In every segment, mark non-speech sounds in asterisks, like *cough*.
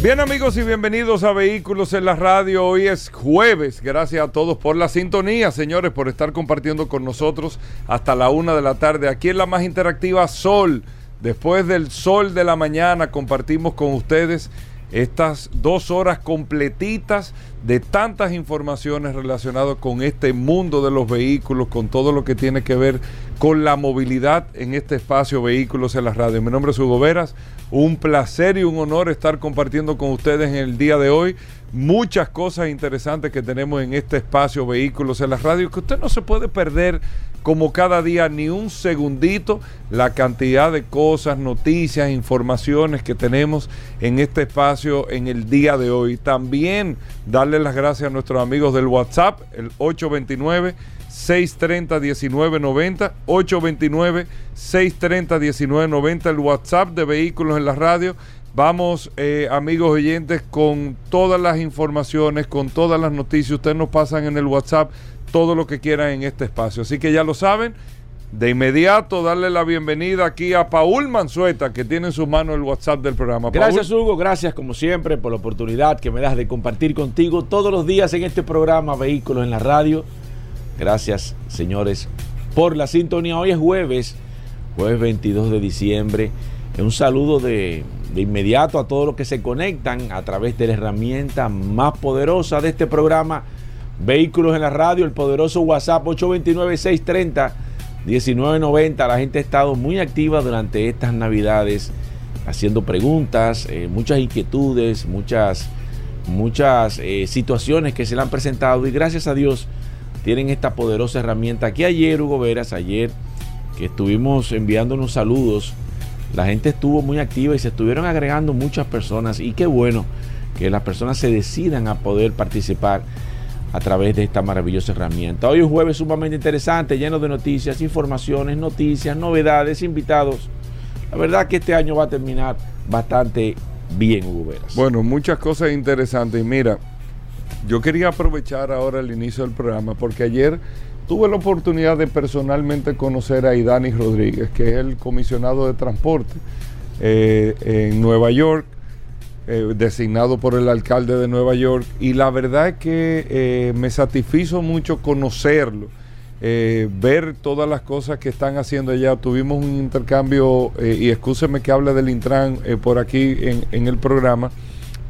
Bien amigos y bienvenidos a Vehículos en la Radio. Hoy es jueves. Gracias a todos por la sintonía, señores, por estar compartiendo con nosotros hasta la una de la tarde. Aquí en la más interactiva Sol. Después del sol de la mañana compartimos con ustedes estas dos horas completitas de tantas informaciones relacionadas con este mundo de los vehículos, con todo lo que tiene que ver con la movilidad en este espacio Vehículos en la Radio. Mi nombre es Hugo Veras, un placer y un honor estar compartiendo con ustedes en el día de hoy muchas cosas interesantes que tenemos en este espacio Vehículos en la Radio, que usted no se puede perder como cada día ni un segundito la cantidad de cosas, noticias, informaciones que tenemos en este espacio en el día de hoy. También darle las gracias a nuestros amigos del WhatsApp, el 829 630 1990 829 630 1990 el WhatsApp de Vehículos en la Radio. Vamos, eh, amigos oyentes, con todas las informaciones, con todas las noticias. Ustedes nos pasan en el WhatsApp todo lo que quieran en este espacio. Así que ya lo saben. De inmediato, darle la bienvenida aquí a Paul Manzueta, que tiene en su mano el WhatsApp del programa. Gracias, Hugo. Gracias, como siempre, por la oportunidad que me das de compartir contigo todos los días en este programa Vehículos en la Radio. Gracias, señores, por la sintonía. Hoy es jueves, jueves 22 de diciembre. Un saludo de, de inmediato a todos los que se conectan a través de la herramienta más poderosa de este programa Vehículos en la radio, el poderoso WhatsApp 829-630-1990. La gente ha estado muy activa durante estas navidades haciendo preguntas, eh, muchas inquietudes, muchas, muchas eh, situaciones que se le han presentado y gracias a Dios tienen esta poderosa herramienta. Aquí ayer, Hugo Veras, ayer que estuvimos enviándonos saludos, la gente estuvo muy activa y se estuvieron agregando muchas personas y qué bueno que las personas se decidan a poder participar a través de esta maravillosa herramienta. Hoy es un jueves sumamente interesante, lleno de noticias, informaciones, noticias, novedades, invitados. La verdad que este año va a terminar bastante bien, Hugo. Bueno, muchas cosas interesantes. Mira, yo quería aprovechar ahora el inicio del programa porque ayer tuve la oportunidad de personalmente conocer a Idani Rodríguez, que es el comisionado de transporte eh, en Nueva York eh, designado por el alcalde de Nueva York y la verdad es que eh, me satisfizo mucho conocerlo, eh, ver todas las cosas que están haciendo allá. Tuvimos un intercambio y excúseme que hable del Intran por aquí en, el programa,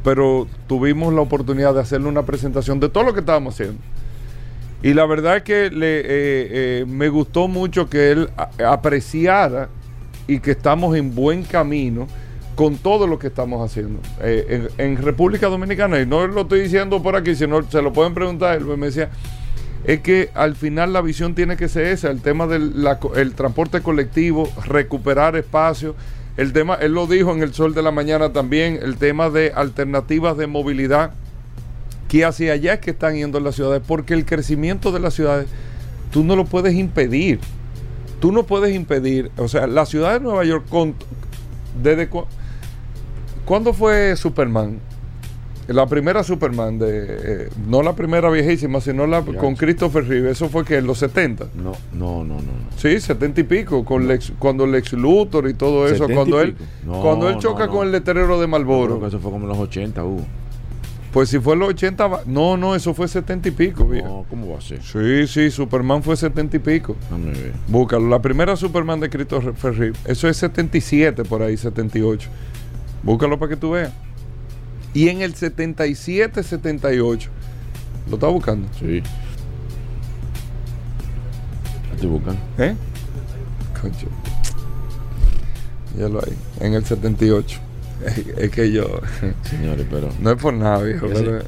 pero tuvimos la oportunidad de hacerle una presentación de todo lo que estábamos haciendo. Y la verdad es que le, me gustó mucho que él apreciara y que estamos en buen camino con todo lo que estamos haciendo eh, en, República Dominicana. Y no lo estoy diciendo por aquí, sino se lo pueden preguntar. Él me decía, es que al final la visión tiene que ser esa, el tema del el transporte colectivo, recuperar espacio. El tema, él lo dijo en el sol de la mañana también, el tema de alternativas de movilidad, que hacia allá es que están yendo las ciudades, porque el crecimiento de las ciudades, tú no lo puedes impedir. Tú no puedes impedir, o sea, la ciudad de Nueva York, con, desde ¿Cuándo fue Superman? La primera Superman, de eh, no la primera viejísima, sino la con Christopher Reeve. ¿Eso fue que en los 70? No, no, no, no. Sí, 70 y pico, con no. Lex, cuando Lex Luthor y todo eso. Cuando él, no, cuando él choca con el letrero de Malboro. eso fue como en los 80, uh. Pues si fue en los 80, no, no, eso fue 70 y pico. No, ¿cómo va a ser? Sí, sí, Superman fue 70 y pico. Dame. Búscalo, la primera Superman de Christopher Reeve. Eso es 77 por ahí, 78. Búscalo para que tú veas. Y en el 77, 78. ¿Lo estás buscando? Sí. Estoy buscando. ¿Eh? Concho. Ya lo hay. En el 78. Es, es que yo. *laughs* Señores, pero. No es por nada, viejo. Pero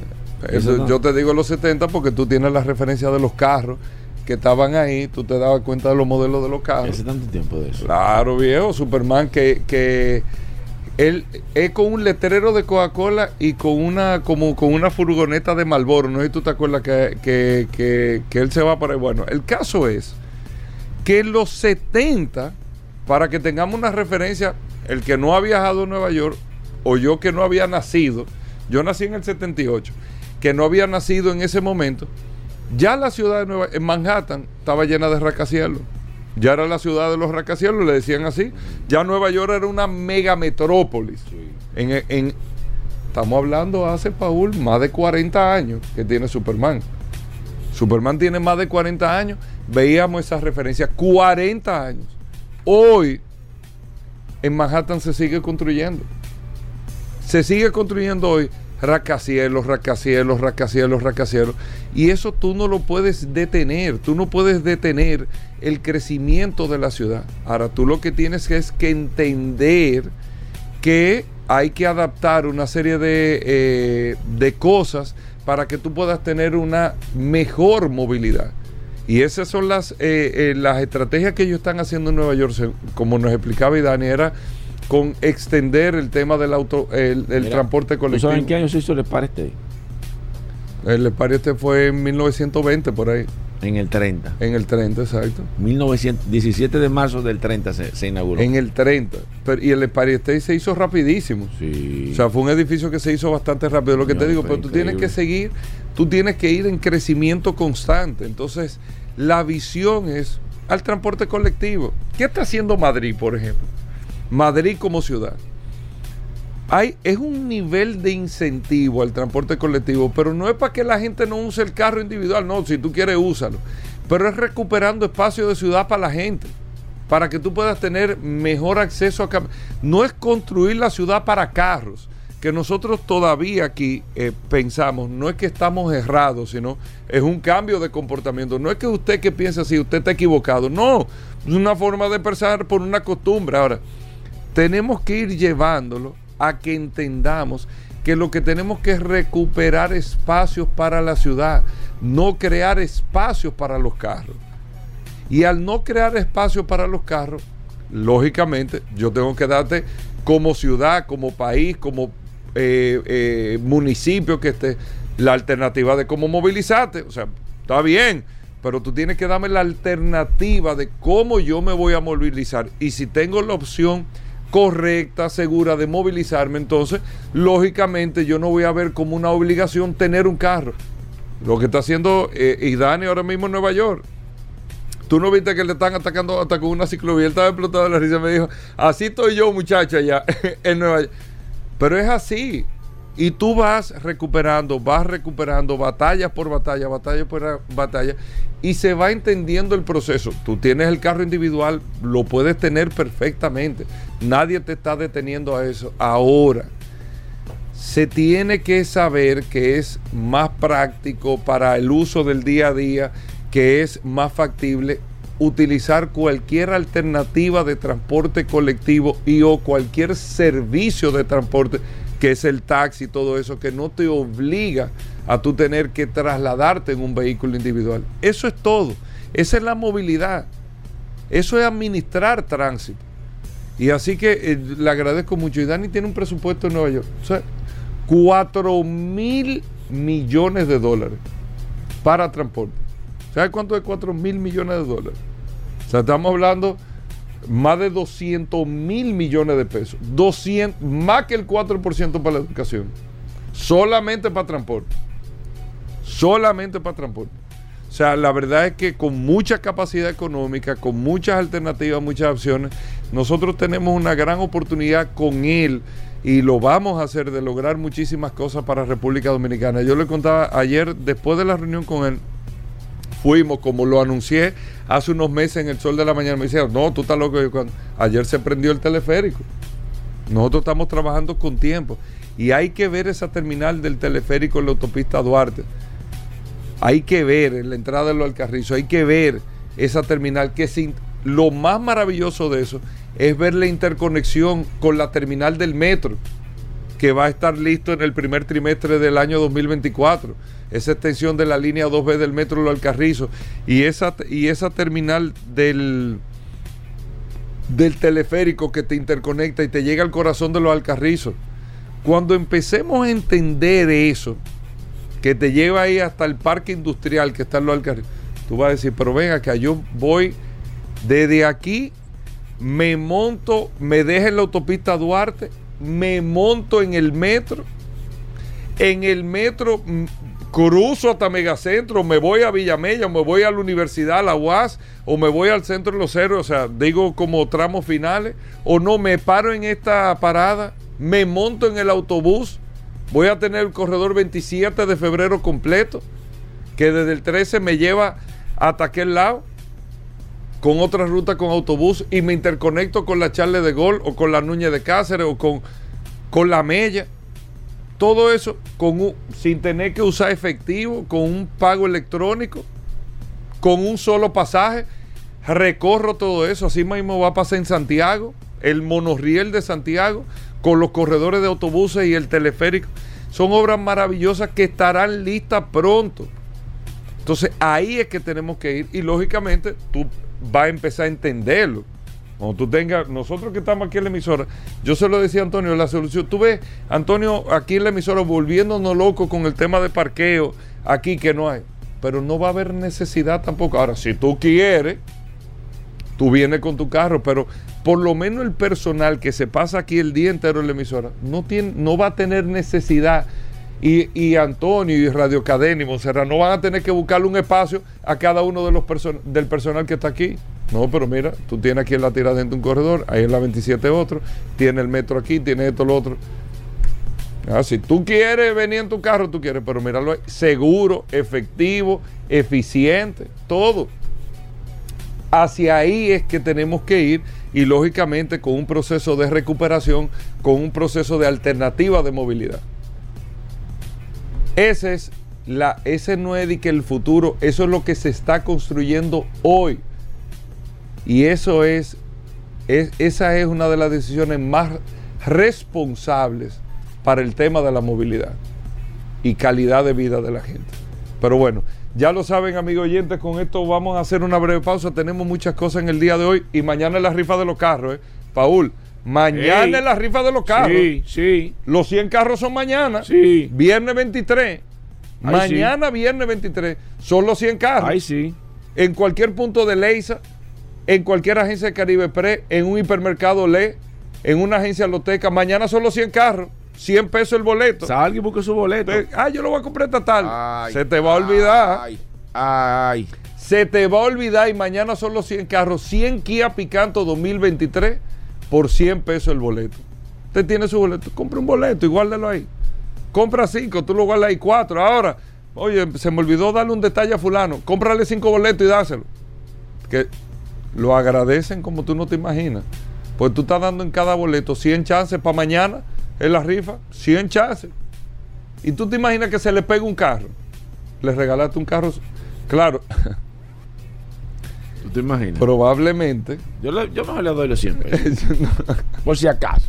eso, no? Yo te digo los 70 porque tú tienes la referencia de los carros que estaban ahí, tú te dabas cuenta de los modelos de los carros. Hace tanto tiempo de eso. Claro, viejo. Superman que, que Él es con un letrero de Coca-Cola y con una como con una furgoneta de Malboro. No sé si tú te acuerdas que, que, que, que él se va para. Bueno, el caso es que en los 70, para que tengamos una referencia, el que no ha viajado a Nueva York, o yo que no había nacido, yo nací en el 78, que no había nacido en ese momento, ya la ciudad de Nueva en Manhattan estaba llena de rascacielos. Ya era la ciudad de los rascacielos, le decían así. Ya Nueva York era una mega metrópolis. En, en- estamos hablando hace, Paul, más de 40 años que tiene Superman. Superman tiene más de 40 años. Veíamos esa referencia. 40 años. Hoy en Manhattan se sigue construyendo. Se sigue construyendo hoy rascacielos, rascacielos, rascacielos, rascacielos. Y eso tú no lo puedes detener. Tú no puedes detener el crecimiento de la ciudad. Ahora tú lo que tienes que es que entender que hay que adaptar una serie de, eh, de cosas para que tú puedas tener una mejor movilidad. Y esas son las, eh, eh, las estrategias que ellos están haciendo en Nueva York, como nos explicaba Idani, era con extender el tema del auto, el, el Mira, transporte ¿Tú colectivo. sabes en qué año se hizo el Spar State? El Espari este fue en 1920 por ahí, En el 30. en el 30, exacto. 1900, 17 de marzo del 30 se, se inauguró. En el 30. Pero, y el Empire State se hizo rapidísimo. Sí. O sea, fue un edificio que se hizo bastante rápido. Lo que No, te digo, pero tú tienes que seguir, tú tienes que ir en crecimiento constante. Entonces, la visión es al transporte colectivo. ¿Qué está haciendo Madrid, por ejemplo? Madrid como ciudad. Hay, es un nivel de incentivo al transporte colectivo, pero no es para que la gente no use el carro individual, no, si tú quieres úsalo, pero es recuperando espacio de ciudad para la gente, para que tú puedas tener mejor acceso a... No es construir la ciudad para carros, que nosotros todavía aquí eh, pensamos, no es que estamos errados, sino es un cambio de comportamiento. No es que usted que piensa así, usted está equivocado, no, es una forma de pensar por una costumbre. Ahora, tenemos que ir llevándolo a que entendamos que lo que tenemos que es recuperar espacios para la ciudad, no crear espacios para los carros. Y al no crear espacio para los carros, lógicamente yo tengo que darte como ciudad, como país, como eh, eh, municipio que esté, la alternativa de cómo movilizarte. O sea, está bien, pero tú tienes que darme la alternativa de cómo yo me voy a movilizar. Y si tengo la opción correcta, segura de movilizarme, entonces, lógicamente yo no voy a ver como una obligación tener un carro. Lo que está haciendo eh, Idani ahora mismo en Nueva York. Tú no viste que le están atacando hasta con una ciclovía. Él estaba explotado de la risa. Me dijo, así estoy yo, muchacha, allá *laughs* en Nueva York. Pero es así. Y tú vas recuperando, vas recuperando batalla por batalla, batalla por batalla, y se va entendiendo el proceso. Tú tienes el carro individual, lo puedes tener perfectamente. Nadie te está deteniendo a eso. Ahora, se tiene que saber que es más práctico para el uso del día a día, que es más factible utilizar cualquier alternativa de transporte colectivo y o cualquier servicio de transporte que es el taxi, todo eso, que no te obliga a tú tener que trasladarte en un vehículo individual. Eso es todo. Esa es la movilidad. Eso es administrar tránsito. Y así que eh, le agradezco mucho. Y Dani tiene un presupuesto en Nueva York. O sea, 4 mil millones de dólares para transporte. ¿Sabes cuánto es 4 mil millones de dólares? O sea, estamos hablando más de 200 mil millones de pesos. 200, más que el 4% para la educación. Solamente para transporte. Solamente para transporte. O sea, la verdad es que con mucha capacidad económica, con muchas alternativas, muchas opciones, nosotros tenemos una gran oportunidad con él y lo vamos a hacer de lograr muchísimas cosas para República Dominicana. Yo le contaba ayer, después de la reunión con él, fuimos, como lo anuncié hace unos meses en el sol de la mañana, me dijeron, no, tú estás loco. Ayer se prendió el teleférico. Nosotros estamos trabajando con tiempo. Y hay que ver esa terminal del teleférico en la autopista Duarte. Hay que ver en la entrada de los Alcarrizos, hay que ver esa terminal que sin, lo más maravilloso de eso es ver la interconexión con la terminal del metro que va a estar listo en el primer trimestre del año 2024. Esa extensión de la línea 2B del metro Los Alcarrizos y esa, y esa terminal del, del teleférico que te interconecta y te llega al corazón de los alcarrizos. Cuando empecemos a entender eso, que te lleva ahí hasta el parque industrial que está en los alcarrizos, tú vas a decir, pero venga, que yo voy desde aquí, me monto, me dejo en la autopista Duarte, me monto en el metro, en el metro mm, cruzo hasta Megacentro, me voy a Villamella, me voy a la universidad, a la UAS, o me voy al centro de los héroes, o sea, digo como tramos finales, o no, me paro en esta parada, me monto en el autobús, voy a tener el corredor 27 de febrero completo, que desde el 13 me lleva hasta aquel lado, con otra ruta con autobús, y me interconecto con la Charle de Gol, o con la Núñez de Cáceres, o con, con la Mella todo eso sin tener que usar efectivo, con un pago electrónico, con un solo pasaje. Recorro todo eso, así mismo va a pasar en Santiago, el monorriel de Santiago, con los corredores de autobuses y el teleférico. Son obras maravillosas que estarán listas pronto. Entonces ahí es que tenemos que ir y lógicamente tú vas a empezar a entenderlo. Cuando tú tengas, nosotros que estamos aquí en la emisora, yo se lo decía a Antonio, la solución, tú ves, Antonio, aquí en la emisora volviéndonos locos con el tema de parqueo, aquí que no hay, pero no va a haber necesidad tampoco. Ahora, si tú quieres, tú vienes con tu carro, pero por lo menos el personal que se pasa aquí el día entero en la emisora no, tiene, no va a tener necesidad. Y, y Antonio y Radio Cadena y Monserrat no van a tener que buscarle un espacio a cada uno de los del personal que está aquí. No, pero mira, tú tienes aquí en la tira dentro un corredor, ahí en la 27 otro, tiene el metro aquí, tiene esto, lo otro. Ah, si tú quieres venir en tu carro, tú quieres, pero míralo seguro, efectivo, eficiente, todo. Hacia ahí es que tenemos que ir y lógicamente con un proceso de recuperación, con un proceso de alternativa de movilidad. Ese es la, ese no es que el futuro, eso es lo que se está construyendo hoy. Y eso es, esa es una de las decisiones más responsables para el tema de la movilidad y calidad de vida de la gente. Pero bueno, ya lo saben, amigos oyentes, con esto vamos a hacer una breve pausa. Tenemos muchas cosas en el día de hoy y mañana es la rifa de los carros, ¿eh? Paul, mañana es la rifa de los carros. Sí, sí. Los 100 carros son mañana. Sí. Viernes 23. mañana, viernes 23, son los 100 carros. Ay, sí. En cualquier punto de Leisa, en cualquier agencia de Caribe Pre, en un hipermercado Le, en una agencia loteca. Mañana son los 100 carros, 100 pesos el boleto. Salga y busque su boleto. ah, yo lo voy a comprar esta tarde. Se te va a olvidar. Ay, ay. Se te va a olvidar y mañana son los 100 carros, 100 Kia Picanto 2023 por 100 pesos el boleto. Usted tiene su boleto, compre un boleto y guárdelo ahí. Compra 5, tú lo guardas ahí 4. Ahora, oye, se me olvidó darle un detalle a fulano. Cómprale 5 boletos y dáselo. Que lo agradecen como tú no te imaginas. Pues tú estás dando en cada boleto 100 chances para mañana en la rifa, 100 chances. Y tú te imaginas que se le pega un carro. Le regalaste un carro. Claro. *laughs* ¿Tú te imaginas? Probablemente. Yo, yo mejor le doy los 100 *laughs* Por si acaso.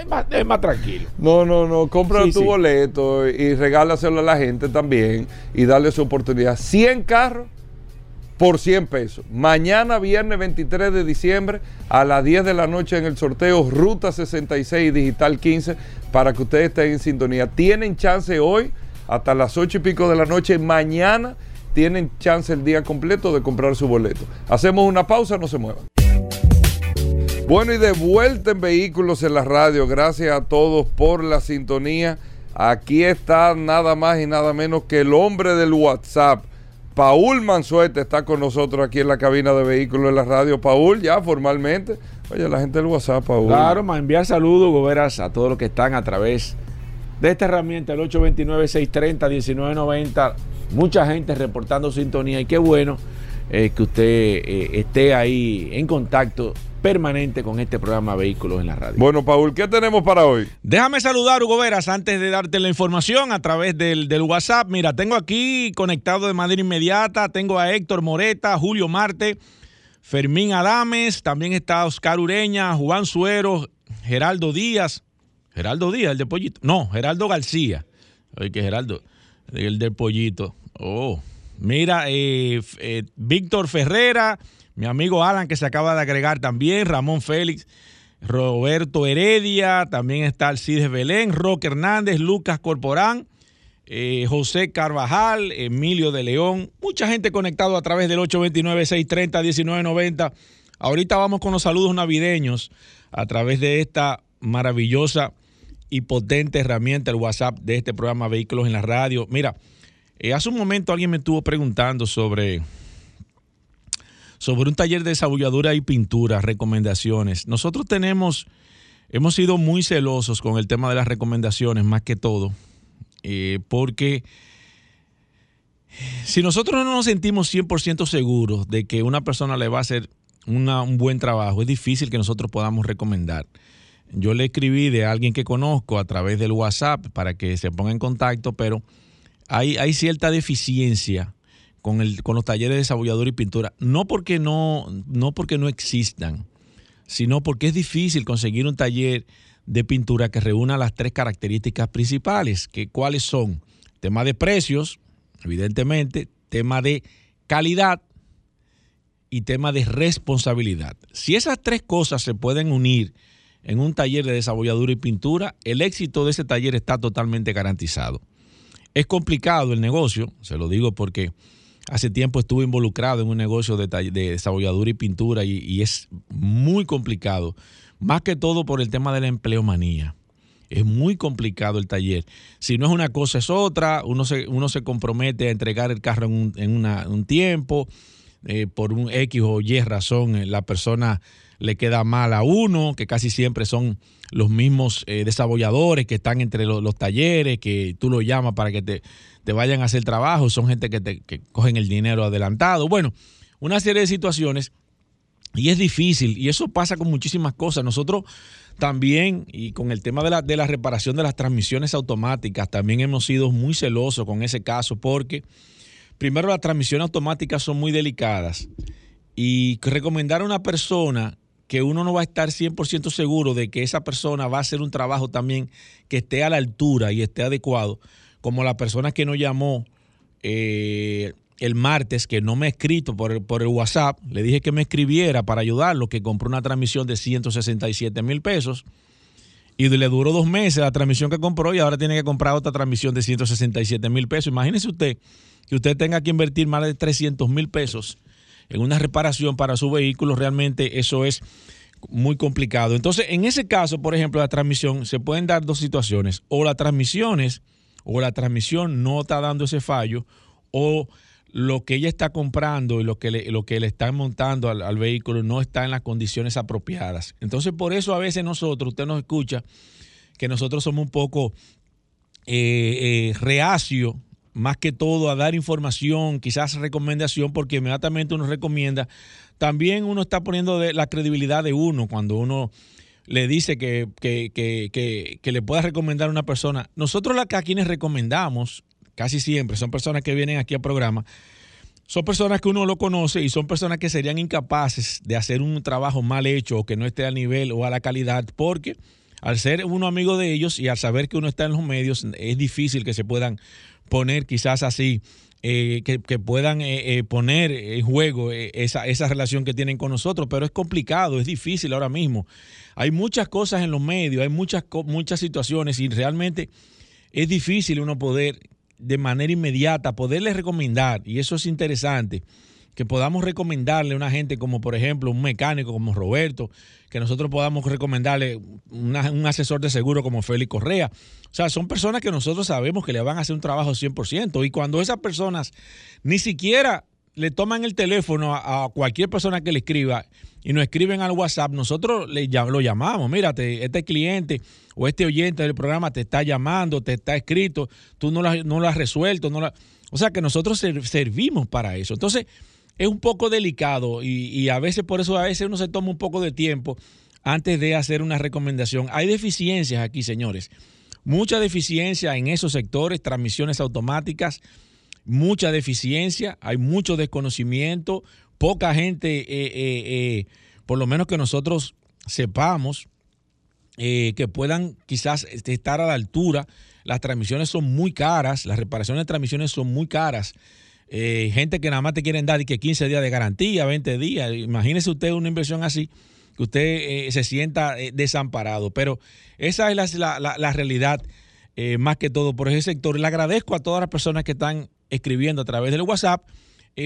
Es más, tranquilo. No, no, no. Compra tu boleto y regálaselo a la gente también y darle su oportunidad. 100 carros por 100 pesos. Mañana, viernes 23 de diciembre, a las 10 de la noche en el sorteo Ruta 66 Digital 15, para que ustedes estén en sintonía. Tienen chance hoy, hasta las 8 y pico de la noche. Mañana tienen chance el día completo de comprar su boleto. Hacemos una pausa, no se muevan. Bueno, y de vuelta en Vehículos en la Radio. Gracias a todos por la sintonía. Aquí está nada más y nada menos que el hombre del WhatsApp Paul Mansuete está con nosotros aquí en la cabina de vehículos de la radio. Paul, ya formalmente. Oye, la gente del WhatsApp, Paul. Claro, más enviar saludos, goberas, a todos los que están a través de esta herramienta, el 829-630-1990. Mucha gente reportando sintonía y qué bueno eh, que usted eh, esté ahí en contacto permanente con este programa Vehículos en la Radio. Bueno, Paul, ¿qué tenemos para hoy? Déjame saludar, Hugo Veras, antes de darte la información a través del, del, WhatsApp. Mira, tengo aquí conectado de manera inmediata, tengo a Héctor Moreta, Julio Marte, Fermín Adames, también está Oscar Ureña, Juan Suero, Geraldo Díaz. Geraldo Díaz, el de Pollito. No, Geraldo García. Oye, que Geraldo, el del Pollito. Oh, mira, eh, eh, Víctor Ferrera, Mi amigo Alan, que se acaba de agregar también, Ramón Félix, Roberto Heredia, también está Alcides Belén, Roque Hernández, Lucas Corporán, eh, José Carvajal, Emilio de León, mucha gente conectado a través del 829-630-1990. Ahorita vamos con los saludos navideños a través de esta maravillosa y potente herramienta, el WhatsApp de este programa Vehículos en la Radio. Mira, eh, hace un momento alguien me estuvo preguntando sobre, sobre un taller de desarrolladura y pintura, recomendaciones. Nosotros tenemos, hemos sido muy celosos con el tema de las recomendaciones, más que todo, eh, porque si nosotros no nos sentimos 100% seguros de que una persona le va a hacer un buen trabajo, es difícil que nosotros podamos recomendar. Yo le escribí de alguien que conozco a través del WhatsApp para que se ponga en contacto, pero hay, cierta deficiencia con, los talleres de desarrollador y pintura. No porque no, no porque no existan, sino porque es difícil conseguir un taller de pintura que reúna las tres características principales, que cuáles son tema de precios, evidentemente, tema de calidad y tema de responsabilidad. Si esas tres cosas se pueden unir en un taller de desabolladura y pintura, el éxito de ese taller está totalmente garantizado. Es complicado el negocio, se lo digo porque hace tiempo estuve involucrado en un negocio de, de desabolladura y pintura y, es muy complicado, más que todo por el tema de la empleomanía. Es muy complicado el taller. Si no es una cosa, es otra. Uno se, uno se compromete a entregar el carro en un, en un tiempo. Eh, por un X o Y razón, eh, la persona le queda mal a uno, que casi siempre son los mismos eh, desabolladores que están entre los, talleres, que tú lo llamas para que te, vayan a hacer trabajo, son gente que, te, cogen el dinero adelantado. Bueno, una serie de situaciones y es difícil y eso pasa con muchísimas cosas. Nosotros también, y con el tema de la, de la reparación de las transmisiones automáticas, también hemos sido muy celosos con ese caso porque primero las transmisiones automáticas son muy delicadas y recomendar a una persona que uno no va a estar 100% seguro de que esa persona va a hacer un trabajo también que esté a la altura y esté adecuado, como la persona que nos llamó eh, el martes, que no me ha escrito por el, por el WhatsApp, le dije que me escribiera para ayudarlo, que compró una transmisión de 167 mil pesos y le duró dos meses la transmisión que compró y ahora tiene que comprar otra transmisión de 167 mil pesos. Imagínese usted que usted tenga que invertir más de 300 mil pesos en una reparación para su vehículo, realmente eso es muy complicado. Entonces, en ese caso, por ejemplo, la transmisión, se pueden dar dos situaciones. O las transmisiones, o la transmisión no está dando ese fallo, o lo que ella está comprando y lo que le, lo que le están montando al, vehículo no está en las condiciones apropiadas. Entonces, por eso a veces nosotros, usted nos escucha, que nosotros somos un poco eh, eh, reacio más que todo a dar información, quizás recomendación, porque inmediatamente uno recomienda. También uno está poniendo la credibilidad de uno cuando uno le dice que, le pueda recomendar a una persona. Nosotros la que a quienes recomendamos, casi siempre, son personas que vienen aquí al programa, son personas que uno lo conoce y son personas que serían incapaces de hacer un trabajo mal hecho o que no esté al nivel o a la calidad, porque al ser uno amigo de ellos y al saber que uno está en los medios, es difícil que se puedan poner quizás así, eh, que, puedan eh, eh, poner en juego esa, esa relación que tienen con nosotros, pero es complicado, es difícil ahora mismo. Hay muchas cosas en los medios, hay muchas, muchas situaciones y realmente es difícil uno poder de manera inmediata poderles recomendar, y eso es interesante, que podamos recomendarle a una gente como por ejemplo un mecánico como Roberto, que nosotros podamos recomendarle un asesor de seguro como Félix Correa. O sea, son personas que nosotros sabemos que le van a hacer un trabajo 100%. Y cuando esas personas ni siquiera le toman el teléfono a, cualquier persona que le escriba y nos escriben al WhatsApp, nosotros le, lo llamamos. Mírate, este cliente o este oyente del programa te está llamando, te está escrito, tú no lo, no lo has resuelto. O sea que nosotros servimos para eso. Entonces, es un poco delicado y, a veces por eso a veces uno se toma un poco de tiempo antes de hacer una recomendación. Hay deficiencias aquí, señores. Mucha deficiencia en esos sectores, transmisiones automáticas, mucha deficiencia, hay mucho desconocimiento, poca gente, eh, eh, eh, por lo menos que nosotros sepamos, que puedan quizás estar a la altura. Las transmisiones son muy caras, las reparaciones de transmisiones son muy caras. Eh, gente que nada más te quieren dar y que 15 días de garantía, 20 días. Imagínese usted una inversión así, que usted eh, se sienta eh, desamparado. Pero esa es la, la, realidad, más que todo, por ese sector. Le agradezco a todas las personas que están escribiendo a través del WhatsApp.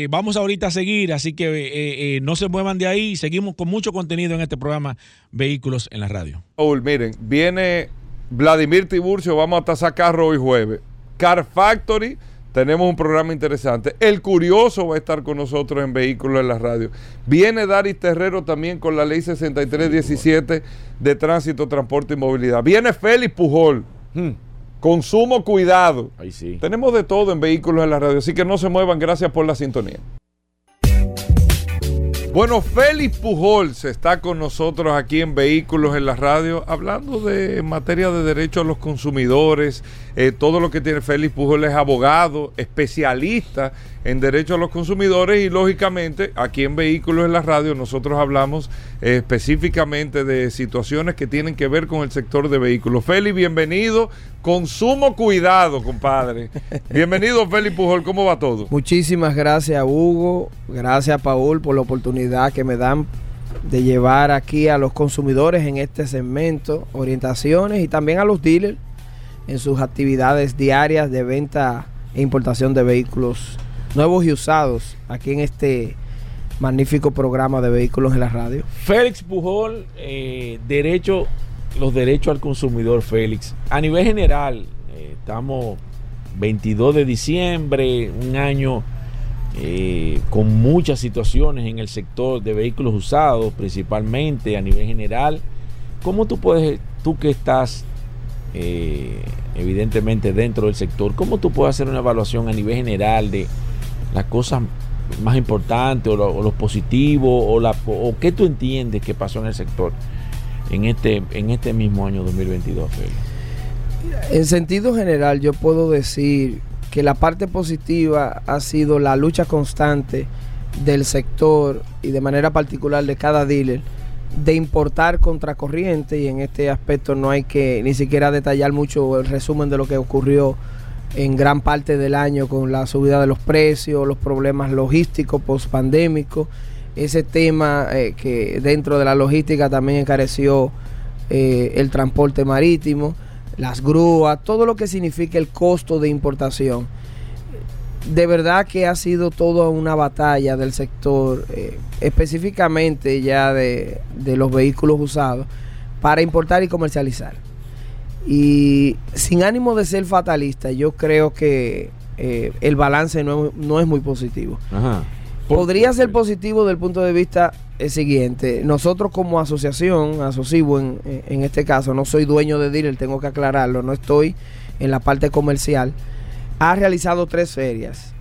vamos ahorita a seguir, así que no se muevan de ahí. Seguimos con mucho contenido en este programa Vehículos en la Radio. Paul, miren, viene Vladimir Tiburcio, vamos a sacar hoy jueves. Car Factory tenemos un programa interesante. El Curioso va a estar con nosotros en Vehículos en la Radio. Viene Daris Terrero también con la ley 6317 de Tránsito, Transporte y Movilidad. Viene Félix Pujol. Hmm. Consumo, cuidado. Ahí sí. Tenemos de todo en Vehículos en la Radio, así que no se muevan. Gracias por la sintonía. Bueno, Félix Pujols está con nosotros aquí en Vehículos en la Radio, hablando de materia de derechos a los consumidores, eh, todo lo que tiene Félix Pujols es abogado, especialista en derechos a los consumidores y lógicamente aquí en Vehículos en la Radio nosotros hablamos eh, específicamente de situaciones que tienen que ver con el sector de vehículos. Félix, bienvenido. Consumo cuidado, compadre. *laughs* Bienvenido, Félix Pujol. ¿Cómo va todo? Muchísimas gracias, Hugo. Gracias, Paul, por la oportunidad que me dan de llevar aquí a los consumidores en este segmento orientaciones y también a los dealers en sus actividades diarias de venta e importación de vehículos nuevos y usados aquí en este magnífico programa de vehículos en la radio. Félix Pujol, eh, derecho, los derechos al consumidor, Félix. A nivel general, eh, estamos 22 de diciembre, un año eh, con muchas situaciones en el sector de vehículos usados, principalmente a nivel general. ¿Cómo tú puedes, tú que estás evidentemente dentro del sector, cómo tú puedes hacer una evaluación a nivel general de las cosas más importantes o, los positivos o qué tú entiendes que pasó en el sector en este, en este mismo año 2022, En sentido general, yo puedo decir que la parte positiva ha sido la lucha constante del sector y de manera particular de cada dealer de importar contracorriente y en este aspecto no hay que ni siquiera detallar mucho el resumen de lo que ocurrió en gran parte del año con la subida de los precios, los problemas logísticos post-pandémicos, ese tema eh, que dentro de la logística también encareció eh, el transporte marítimo, las grúas, todo lo que significa el costo de importación. De verdad que ha sido toda una batalla del sector, eh, específicamente ya de los vehículos usados, para importar y comercializar. Y sin ánimo de ser fatalista, yo creo que el balance no, es muy positivo. Podría ser positivo desde el punto de vista el siguiente. Nosotros como asociación, asocivo en, en este caso, no soy dueño de dealer, tengo que aclararlo, no estoy en la parte comercial. Ha realizado tres ferias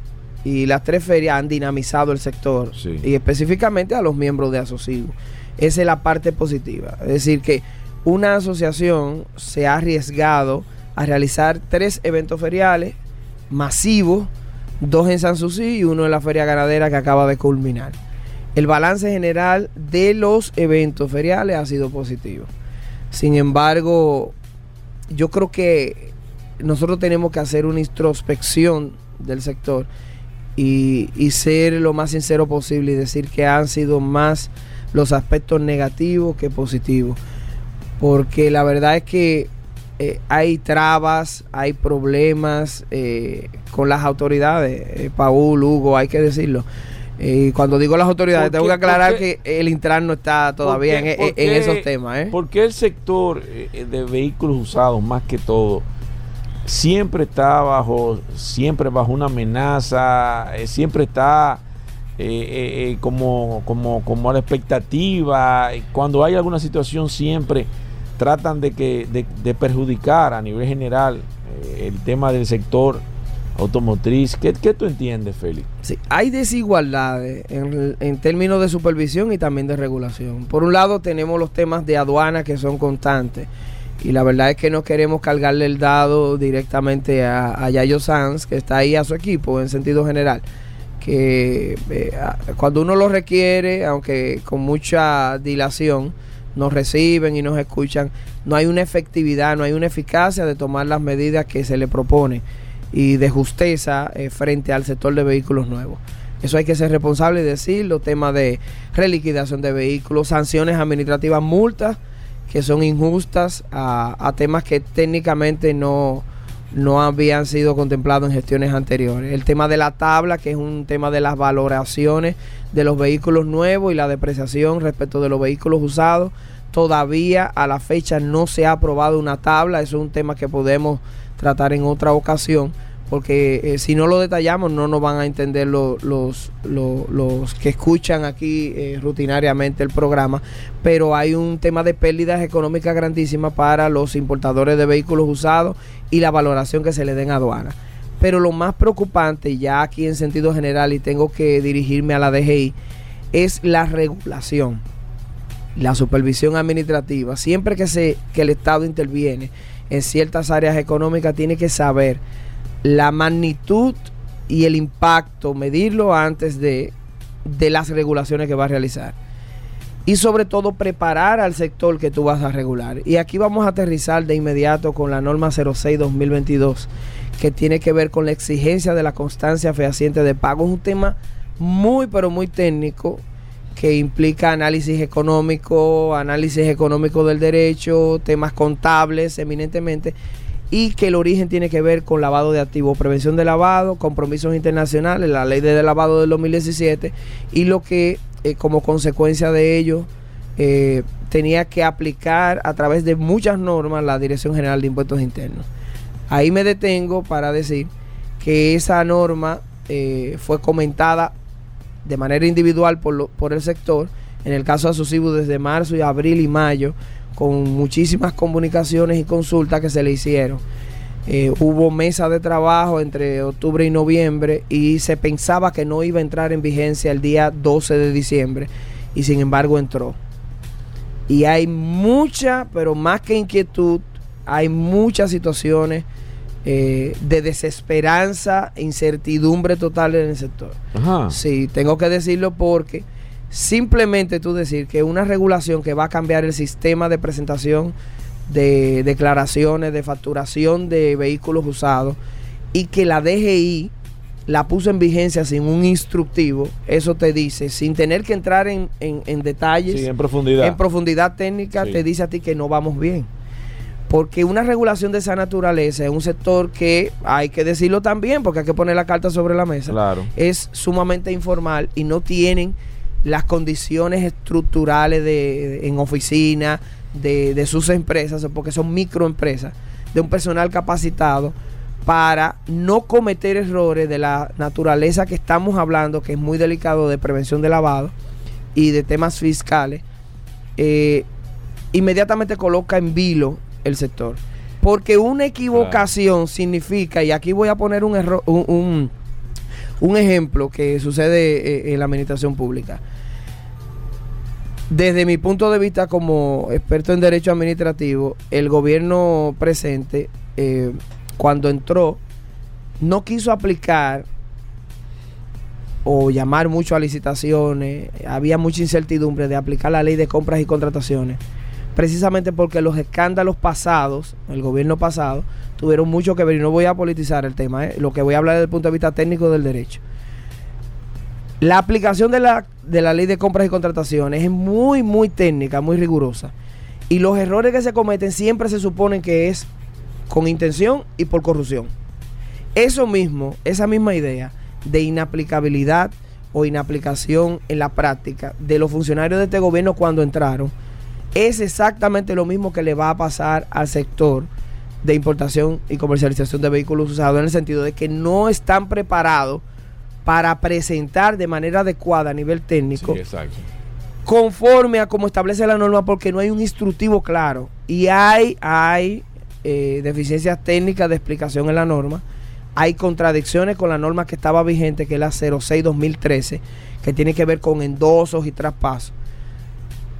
y las tres ferias han dinamizado el sector y específicamente a los miembros de Asocivo. Esa es la parte positiva. Es decir, que una asociación se ha arriesgado a realizar tres eventos feriales masivos, dos en San Susi y uno en la Feria Ganadera que acaba de culminar. El balance general de los eventos feriales ha sido positivo. Sin embargo, yo creo que nosotros tenemos que hacer una introspección del sector y, y, ser lo más sincero posible y decir que han sido más los aspectos negativos que positivos porque la verdad es que eh, hay trabas, hay problemas eh, con las autoridades, eh, Paul, Hugo, hay que decirlo. Y cuando digo las autoridades, tengo que aclarar que el Intran no está todavía en, esos temas. ¿Por qué el sector de vehículos usados, más que todo, siempre está bajo, siempre bajo una amenaza, siempre está como, como, como a la expectativa? Cuando hay alguna situación siempre tratan de, que, de, perjudicar a nivel general eh, el tema del sector automotriz. ¿Qué, ¿Qué, tú entiendes, Félix? Sí, hay desigualdades en, en, términos de supervisión y también de regulación. Por un lado tenemos los temas de aduana que son constantes y la verdad es que no queremos cargarle el dado directamente a, a Yayo Sanz, que está ahí a su equipo en sentido general. Que eh, cuando uno lo requiere, aunque con mucha dilación, nos reciben y nos escuchan, no hay una efectividad, no hay una eficacia de tomar las medidas que se le propone. y de justeza eh, frente al sector de vehículos nuevos. Eso hay que ser responsable y decirlo, temas de reliquidación de vehículos, sanciones administrativas, multas que son injustas a, a temas que técnicamente no, no habían sido contemplados en gestiones anteriores. El tema de la tabla, que es un tema de las valoraciones de los vehículos nuevos y la depreciación respecto de los vehículos usados. Todavía a la fecha no se ha aprobado una tabla, eso es un tema que podemos tratar en otra ocasión porque eh, si no lo detallamos no nos van a entender los, los, los, que escuchan aquí eh, rutinariamente el programa, pero hay un tema de pérdidas económicas grandísimas para los importadores de vehículos usados y la valoración que se le den a aduana. Pero lo más preocupante, ya aquí en sentido general, y tengo que dirigirme a la DGI, es la regulación, la supervisión administrativa. Siempre que, se, que el Estado interviene en ciertas áreas económicas, tiene que saber la magnitud y el impacto, medirlo antes de, de las regulaciones que va a realizar. Y sobre todo preparar al sector que tú vas a regular. Y aquí vamos a aterrizar de inmediato con la norma 06-2022, que tiene que ver con la exigencia de la constancia fehaciente de pago. Es un tema muy, pero muy técnico que implica análisis económico, análisis económico del derecho, temas contables eminentemente y que el origen tiene que ver con lavado de activos, prevención de lavado, compromisos internacionales, la ley de lavado del 2017 y lo que eh, como consecuencia de ello eh, tenía que aplicar a través de muchas normas la Dirección General de Impuestos Internos. Ahí me detengo para decir que esa norma eh, fue comentada de manera individual por, por el sector, en el caso de desde marzo y abril y mayo, con muchísimas comunicaciones y consultas que se le hicieron. Eh, hubo mesa de trabajo entre octubre y noviembre y se pensaba que no iba a entrar en vigencia el día 12 de diciembre y sin embargo entró. Y hay mucha, pero más que inquietud, hay muchas situaciones eh, de desesperanza, incertidumbre total en el sector. Sí, tengo que decirlo porque Simplemente tú decir que una regulación que va a cambiar el sistema de presentación de declaraciones, de facturación de vehículos usados y que la DGI la puso en vigencia sin un instructivo, eso te dice, sin tener que entrar en, detalles, en profundidad, en profundidad técnica, te dice a ti que no vamos bien. Porque una regulación de esa naturaleza es un sector que hay que decirlo también, porque hay que poner la carta sobre la mesa. Claro. Es sumamente informal y no tienen las condiciones estructurales de, en oficina de, sus empresas, porque son microempresas, de un personal capacitado para no cometer errores de la naturaleza que estamos hablando, que es muy delicado de prevención de lavado y de temas fiscales, eh, inmediatamente coloca en vilo el sector. Porque una equivocación significa, y aquí voy a poner un, error, un, un, ejemplo que sucede eh, en la administración pública desde mi punto de vista como experto en derecho administrativo, el gobierno presente, eh, cuando entró, no quiso aplicar o llamar mucho a licitaciones, había mucha incertidumbre de aplicar la ley de compras y contrataciones, precisamente porque los escándalos pasados, el gobierno pasado, tuvieron mucho que ver, y no voy a politizar el tema, eh, lo que voy a hablar desde el punto de vista técnico del derecho. La aplicación de la, de la ley de compras y contrataciones es muy, muy técnica, muy rigurosa. Y los errores que se cometen siempre se suponen que es con intención y por corrupción. Eso mismo, esa misma idea de inaplicabilidad o inaplicación en la práctica de los funcionarios de este gobierno cuando entraron, es exactamente lo mismo que le va a pasar al sector de importación y comercialización de vehículos usados en el sentido de que no están preparados para presentar de manera adecuada a nivel técnico. Conforme a como establece la norma, porque no hay un instructivo claro. Y hay, hay eh, deficiencias técnicas de explicación en la norma. Hay contradicciones con la norma que estaba vigente, que es la 06-2013, que tiene que ver con endosos y traspasos.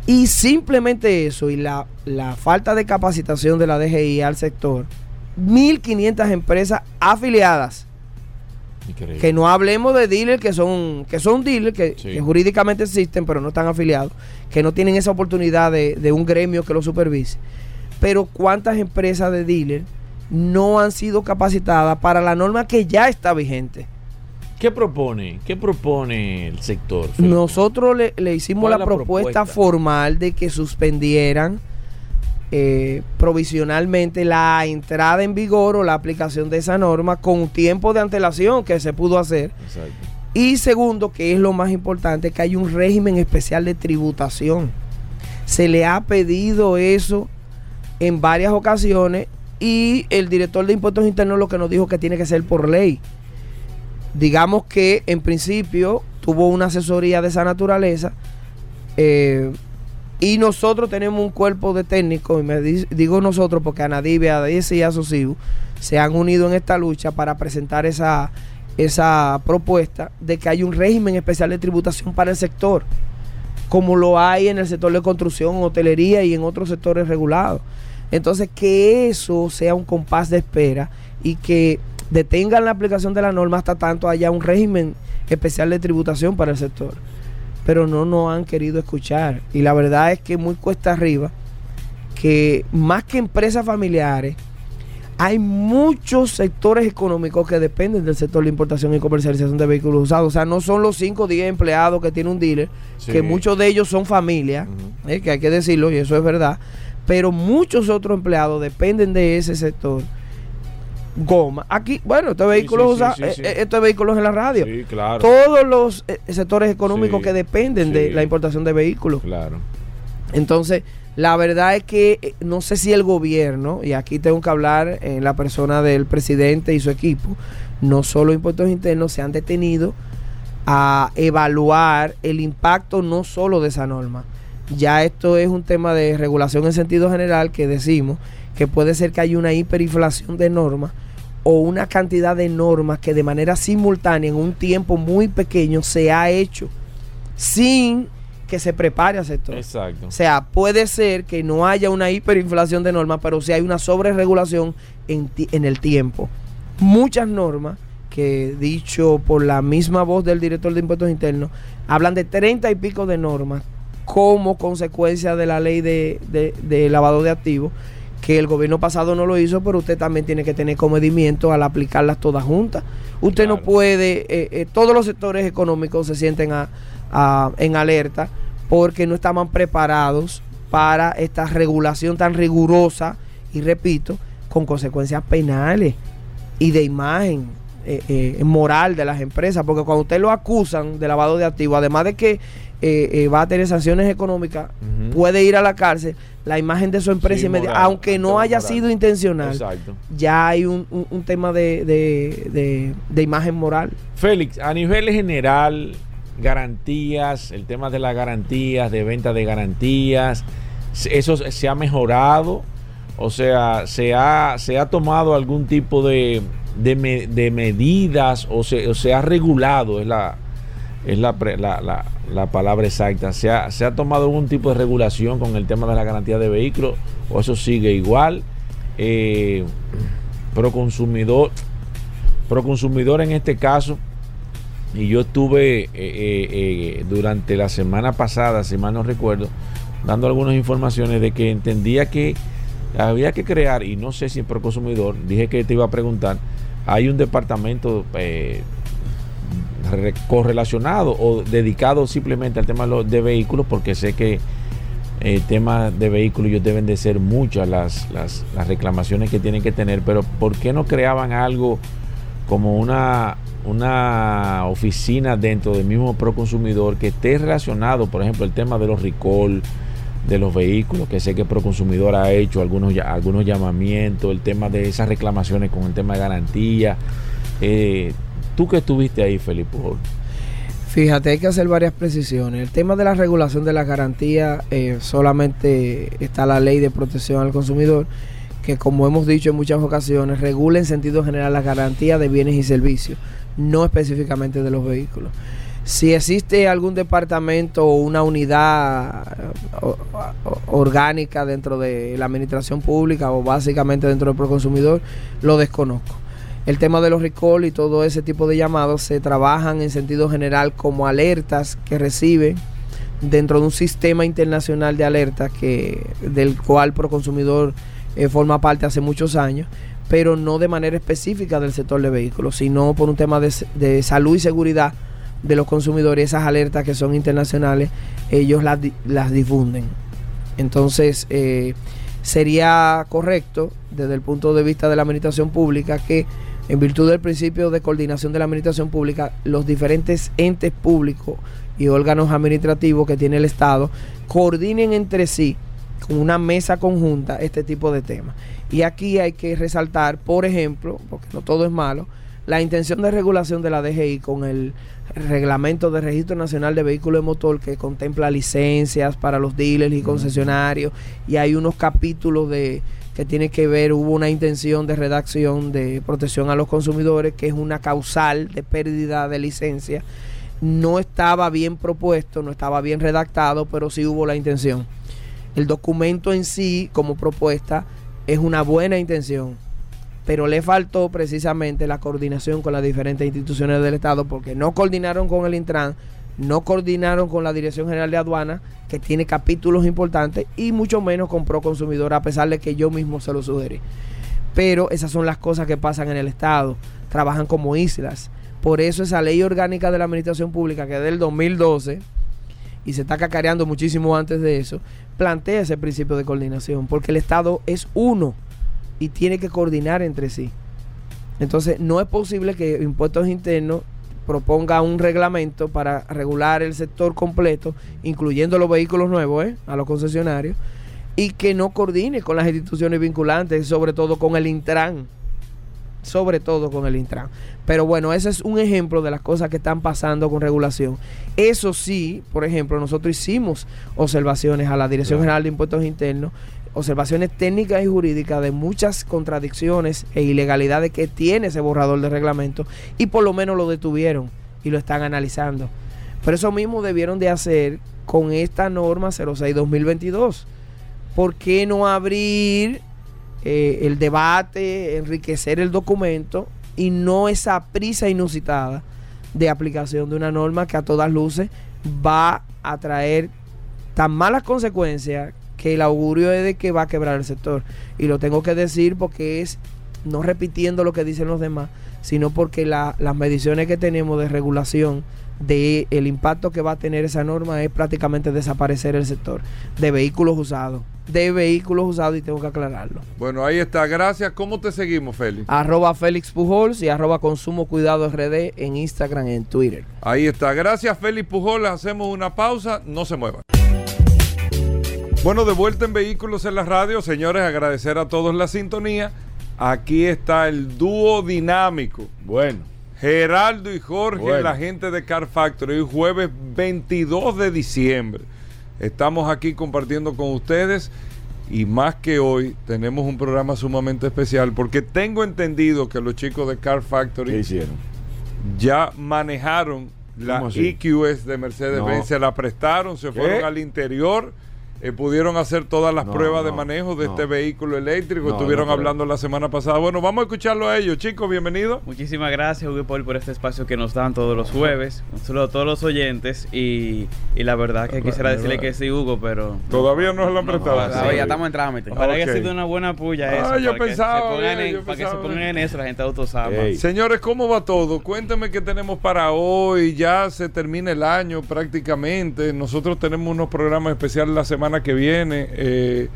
Y simplemente eso y la, la falta de capacitación de la DGI al sector, 1.500 empresas afiliadas que no hablemos de dealers que son, que son dealers que, jurídicamente existen, pero no están afiliados, que no tienen esa oportunidad de, un gremio que lo supervise. Pero cuántas empresas de dealers no han sido capacitadas para la norma que ya está vigente. ¿Qué propone? ¿Qué propone el sector? Nosotros le, le hicimos la, la propuesta, propuesta? formal de que suspendieran eh, provisionalmente la entrada en vigor o la aplicación de esa norma con tiempo de antelación que se pudo hacer. Exacto. Y segundo, que es lo más importante, que hay un régimen especial de tributación. Se le ha pedido eso en varias ocasiones y el director de impuestos internos lo que nos dijo que tiene que ser por ley. Digamos que en principio tuvo una asesoría de esa naturaleza eh, y nosotros tenemos un cuerpo de técnicos, y me di- digo nosotros porque Anadive, ADS y Asociu se han unido en esta lucha para presentar esa, esa propuesta de que hay un régimen especial de tributación para el sector, como lo hay en el sector de construcción, hotelería y en otros sectores regulados. Entonces, que eso sea un compás de espera y que detengan la aplicación de la norma hasta tanto haya un régimen especial de tributación para el sector. Pero no nos han querido escuchar. Y la verdad es que muy cuesta arriba que más que empresas familiares, hay muchos sectores económicos que dependen del sector de importación y comercialización de vehículos usados. O sea, no son los 5 o 10 empleados que tiene un dealer, Sí. que muchos de ellos son familia, eh, que hay que decirlo y eso es verdad, pero muchos otros empleados dependen de ese sector. Goma. Aquí, bueno, estos vehículos sí, sí, usa- sí, eh, eh, estos vehículos en la radio. Sí, claro. Todos los eh, sectores económicos que dependen de la importación de vehículos. Claro. Entonces, la verdad es que no sé si el gobierno, y aquí tengo que hablar en la persona del presidente y su equipo, no solo impuestos internos, se han detenido a evaluar el impacto no solo de esa norma. Ya esto es un tema de regulación en sentido general que decimos que puede ser que haya una hiperinflación de normas o una cantidad de normas que de manera simultánea en un tiempo muy pequeño se ha hecho sin que se prepare al sector. Exacto. O sea, puede ser que no haya una hiperinflación de normas, pero sí hay una sobreregulación en, en el tiempo. Muchas normas que, dicho por la misma voz del director de impuestos internos, hablan de 30 y pico de normas como consecuencia de la ley de, de- de lavado de activos, que el gobierno pasado no lo hizo, pero usted también tiene que tener comedimiento al aplicarlas todas juntas. Usted no puede, eh, eh, todos los sectores económicos se sienten a- a- en alerta porque no estaban preparados para esta regulación tan rigurosa y repito, con consecuencias penales y de imagen eh, moral de las empresas, porque cuando usted lo acusan de lavado de activos, además de que eh, eh, va a tener sanciones económicas, puede ir a la cárcel, la imagen de su empresa Sí, inmediata, moral, aunque no haya moral. sido intencional, Exacto. ya hay un, un- un tema de, de- de- de imagen moral. Félix, a nivel general, garantías, el tema de las garantías, de venta de garantías, eso se ha mejorado, o sea, se ha, se ha tomado algún tipo de, de, me- de medidas o se, o se ha regulado, es la, es la, pre- la- la- la palabra exacta, se ha, se ha tomado algún tipo de regulación con el tema de la garantía de vehículos o eso sigue igual. Eh, Proconsumidor, Proconsumidor en este caso, y yo estuve eh, eh, eh, durante la semana pasada, si mal no recuerdo, dando algunas informaciones de que entendía que había que crear, y no sé si en Proconsumidor, dije que te iba a preguntar, hay un departamento eh, correlacionado o dedicado simplemente al tema de, los- de vehículos, porque sé que el tema de vehículos ellos deben de ser muchas las, las, reclamaciones que tienen que tener, pero ¿por qué no creaban algo como una, una oficina dentro del mismo Proconsumidor que esté relacionado, por ejemplo, el tema de los recall de los vehículos, que sé que Proconsumidor ha hecho algunos, algunos llamamientos, el tema de esas reclamaciones con el tema de garantía. Eh, Tú que estuviste ahí, Felipe, Fíjate, hay que hacer varias precisiones. El tema de la regulación de las garantías, eh, solamente está la ley de protección al consumidor, que como hemos dicho en muchas ocasiones, regula en sentido general las garantías de bienes y servicios, no específicamente de los vehículos. Si existe algún departamento o una unidad eh, orgánica dentro de la administración pública o básicamente dentro del proconsumidor, lo desconozco. El tema de los recall y todo ese tipo de llamados se trabajan en sentido general como alertas que reciben dentro de un sistema internacional de alertas que del cual Proconsumidor eh, forma parte hace muchos años, pero no de manera específica del sector de vehículos, sino por un tema de, de salud y seguridad de los consumidores, esas alertas que son internacionales, ellos las, las difunden. Entonces, eh, sería correcto desde el punto de vista de la administración pública que en virtud del principio de coordinación de la administración pública, los diferentes entes públicos y órganos administrativos que tiene el Estado coordinen entre sí con una mesa conjunta este tipo de temas. Y aquí hay que resaltar, por ejemplo, porque no todo es malo, la intención de regulación de la DGI con el reglamento de registro nacional de vehículos de motor que contempla licencias para los dealers y concesionarios y hay unos capítulos de que tiene que ver, hubo una intención de redacción de protección a los consumidores que es una causal de pérdida de licencia. No estaba bien propuesto, no estaba bien redactado, pero sí hubo la intención. El documento en sí, como propuesta, es una buena intención pero le faltó precisamente la coordinación con las diferentes instituciones del Estado porque no coordinaron con el Intran, no coordinaron con la Dirección General de Aduana, que tiene capítulos importantes, y mucho menos con Proconsumidor, a pesar de que yo mismo se lo sugerí. Pero esas son las cosas que pasan en el Estado, trabajan como islas. Por eso esa ley orgánica de la Administración Pública, que es del 2012, y se está cacareando muchísimo antes de eso, plantea ese principio de coordinación, porque el Estado es uno y tiene que coordinar entre sí. Entonces, no es posible que Impuestos Internos proponga un reglamento para regular el sector completo, incluyendo los vehículos nuevos, ¿eh? a los concesionarios, y que no coordine con las instituciones vinculantes, sobre todo con el Intran. Sobre todo con el Intran. Pero bueno, ese es un ejemplo de las cosas que están pasando con regulación. Eso sí, por ejemplo, nosotros hicimos observaciones a la Dirección General de Impuestos Internos observaciones técnicas y jurídicas de muchas contradicciones e ilegalidades que tiene ese borrador de reglamento y por lo menos lo detuvieron y lo están analizando. Pero eso mismo debieron de hacer con esta norma 06-2022. ¿Por qué no abrir eh, el debate, enriquecer el documento y no esa prisa inusitada de aplicación de una norma que a todas luces va a traer tan malas consecuencias que el augurio es de que va a quebrar el sector. Y lo tengo que decir porque es no repitiendo lo que dicen los demás, sino porque las mediciones que tenemos de regulación de el impacto que va a tener esa norma es prácticamente desaparecer el sector de vehículos usados. De vehículos usados y tengo que aclararlo. Bueno, ahí está. Gracias. ¿Cómo te seguimos, Félix? Arroba Félix Pujols y arroba Consumo Cuidado RD en Instagram y en Twitter. Ahí está. Gracias, Félix Pujols. Hacemos una pausa. No se muevan. Bueno, de vuelta en Vehículos en la Radio, señores, agradecer a todos la sintonía. Aquí está el dúo dinámico. Bueno. Geraldo y Jorge, la gente de Car Factory, hoy jueves 22 de diciembre. Estamos aquí compartiendo con ustedes y más que hoy tenemos un programa sumamente especial porque tengo entendido que los chicos de Car Factory ya manejaron la EQS de Mercedes-Benz, se la prestaron, se fueron al interior eh, pudieron hacer todas las pruebas de manejo de este vehículo eléctrico. Estuvieron hablando la semana pasada. Bueno, vamos a escucharlo a ellos, chicos. Bienvenidos. Muchísimas gracias, Hugo Paul, por este espacio que nos dan todos los jueves. Un saludo a todos los oyentes. Y, y la verdad que quisiera decirle que sí, Hugo, pero. Todavía no se lo han prestado. ya estamos en trámite. Para que ha sido una buena puya eso. Ah, yo pensaba. para que se pongan en eso, la gente autosama. Señores, ¿cómo va todo? Cuéntame qué tenemos para hoy. Ya se termina el año prácticamente. Nosotros tenemos unos programas especiales la semana que viene. Eh,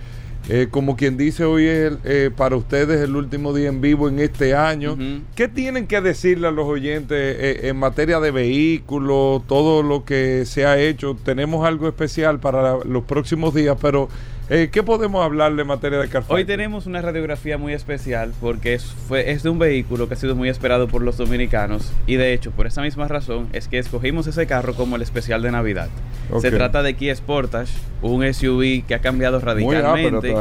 eh, como quien dice, hoy es eh, para ustedes el último día en vivo en este año. ¿Qué tienen que decirle a los oyentes en materia de vehículos, todo lo que se ha hecho? Tenemos algo especial para los próximos días, pero eh, ¿Qué podemos hablarle en materia de Carfax? Hoy tenemos una radiografía muy especial porque es, fue, es de un vehículo que ha sido muy esperado por los dominicanos y de hecho por esa misma razón es que escogimos ese carro como el especial de Navidad. Se trata de Kia Sportage, un SUV que ha cambiado radicalmente.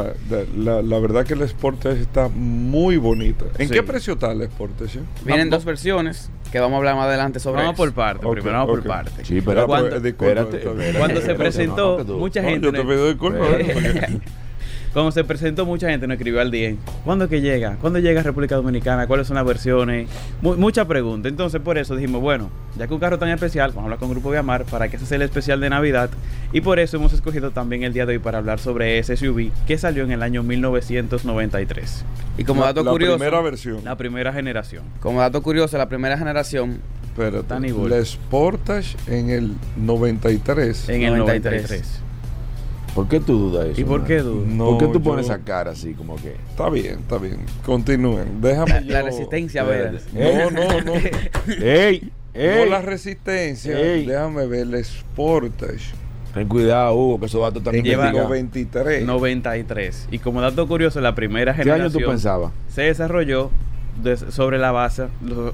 la, la, verdad que el Sportage está muy bonito. ¿En qué precio está el Sportage? Vienen dos versiones que vamos a hablar más adelante sobre Vamos por parte, primero vamos por parte. Sí, pero cuando, espérate, cuando se presentó, mucha gente... yo te pido disculpas. *laughs* Cuando se presentó, mucha gente nos escribió al día. ¿Cuándo es que llega? ¿Cuándo llega a República Dominicana? ¿Cuáles son las versiones? Mu- mucha pregunta. Entonces, por eso dijimos, bueno, ya que un carro tan especial, vamos a hablar con Grupo Viamar para que ese sea el especial de Navidad. Y por eso hemos escogido también el día de hoy para hablar sobre ese SUV que salió en el año 1993. Y como La- dato la curioso, primera versión. La primera generación. como dato curioso, la primera generación igual. La Sportage en el 93. En el 93. 93. ¿Por qué tú dudas eso? ¿Y por qué dudas? No, ¿Por qué tú yo- pones esa cara así como que? Está bien, está bien. Continúen. Déjame La, yo- la resistencia, ver. No, no, no. *laughs* ¡Ey! No ¡Ey! la resistencia. Ey. Déjame ver la Sportage. Ten cuidado, Hugo, que esos datos están En Lleva- el investigados. 93. 93. Y como dato curioso, la primera ¿Qué año generación tú pensabas? se desarrolló des- sobre la base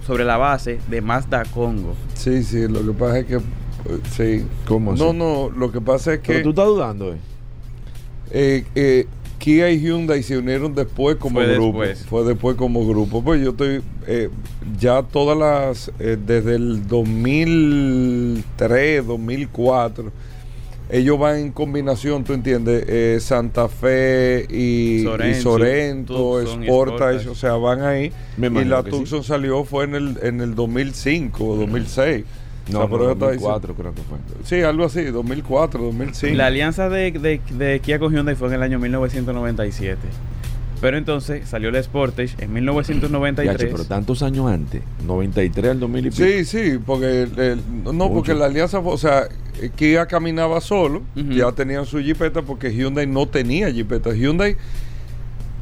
sobre la base de Mazda Congo. Sí, sí, lo que pasa es que. Sí. ¿Cómo No, así? no, lo que pasa es Pero que tú estás dudando, ¿eh? eh, eh, Kia y Hyundai se unieron después como Fue grupo. después. Fue después como grupo. Pues yo estoy. eh, ya todas las. eh, desde el 2003, 2004. Ellos van en combinación, tú entiendes, Eh, Santa Fe y y Sorento, Sorento, y Sportage, Sportage. o sea, van ahí. Me y la sí. Tucson salió fue en el, en el 2005 o 2006. O No, sea, no, pero yo estaba diciendo- 2004 creo que fue. Sí, algo así, 2004, 2005. La alianza de, de- de Kia con Hyundai fue en el año 1997. Pero entonces salió la Sportage en 1993. Yache, pero tantos años antes, 93 al 2000 y pico. Sí, sí, porque el- el- no, porque la alianza, fue- o sea, eh, Kia caminaba solo, ya tenían su jipeta porque Hyundai no tenía jipeta. Hyundai,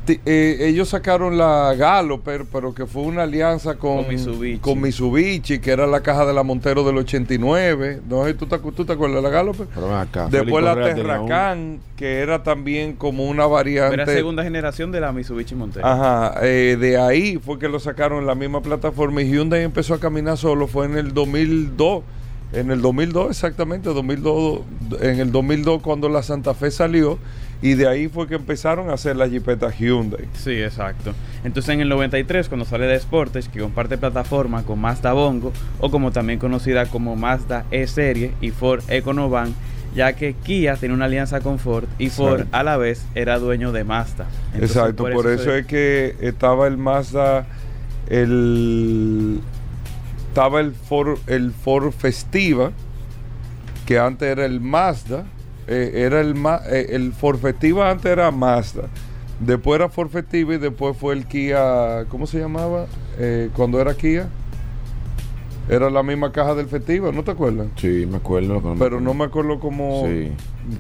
eh, ellos sacaron la Galloper, pero que fue una alianza con, Con Mitsubishi. con Mitsubishi, que era la caja de la Montero del 89. No sé, ¿tú te, acu- tú te acuerdas de la Galloper? Pero acá. Después Félix la Terracan, que era también como una variante. Era segunda generación de la Mitsubishi Montero. Ajá, eh, de ahí fue que lo sacaron en la misma plataforma y Hyundai empezó a caminar solo, fue en el 2002. En el 2002, exactamente, 2002, en el 2002 cuando la Santa Fe salió y de ahí fue que empezaron a hacer las jipetas Hyundai. Sí, exacto. Entonces en el 93, cuando sale de Sportage, que comparte plataforma con Mazda Bongo, o como también conocida como Mazda E-Serie y Ford Econovan, ya que Kia tiene una alianza con Ford y Ford a la vez era dueño de Mazda. Entonces, Exacto, por, eso, es que estaba el Mazda, el estaba el Ford, el Ford Festiva, que antes era el Mazda, eh, era el Ma- eh, el Ford Festiva antes era Mazda, después era Ford Festiva y después fue el Kia, ¿cómo se llamaba? Eh, cuando era Kia, era la misma caja del Festiva, ¿no te acuerdas? Sí, me acuerdo. Pero no me acuerdo cómo, Sí.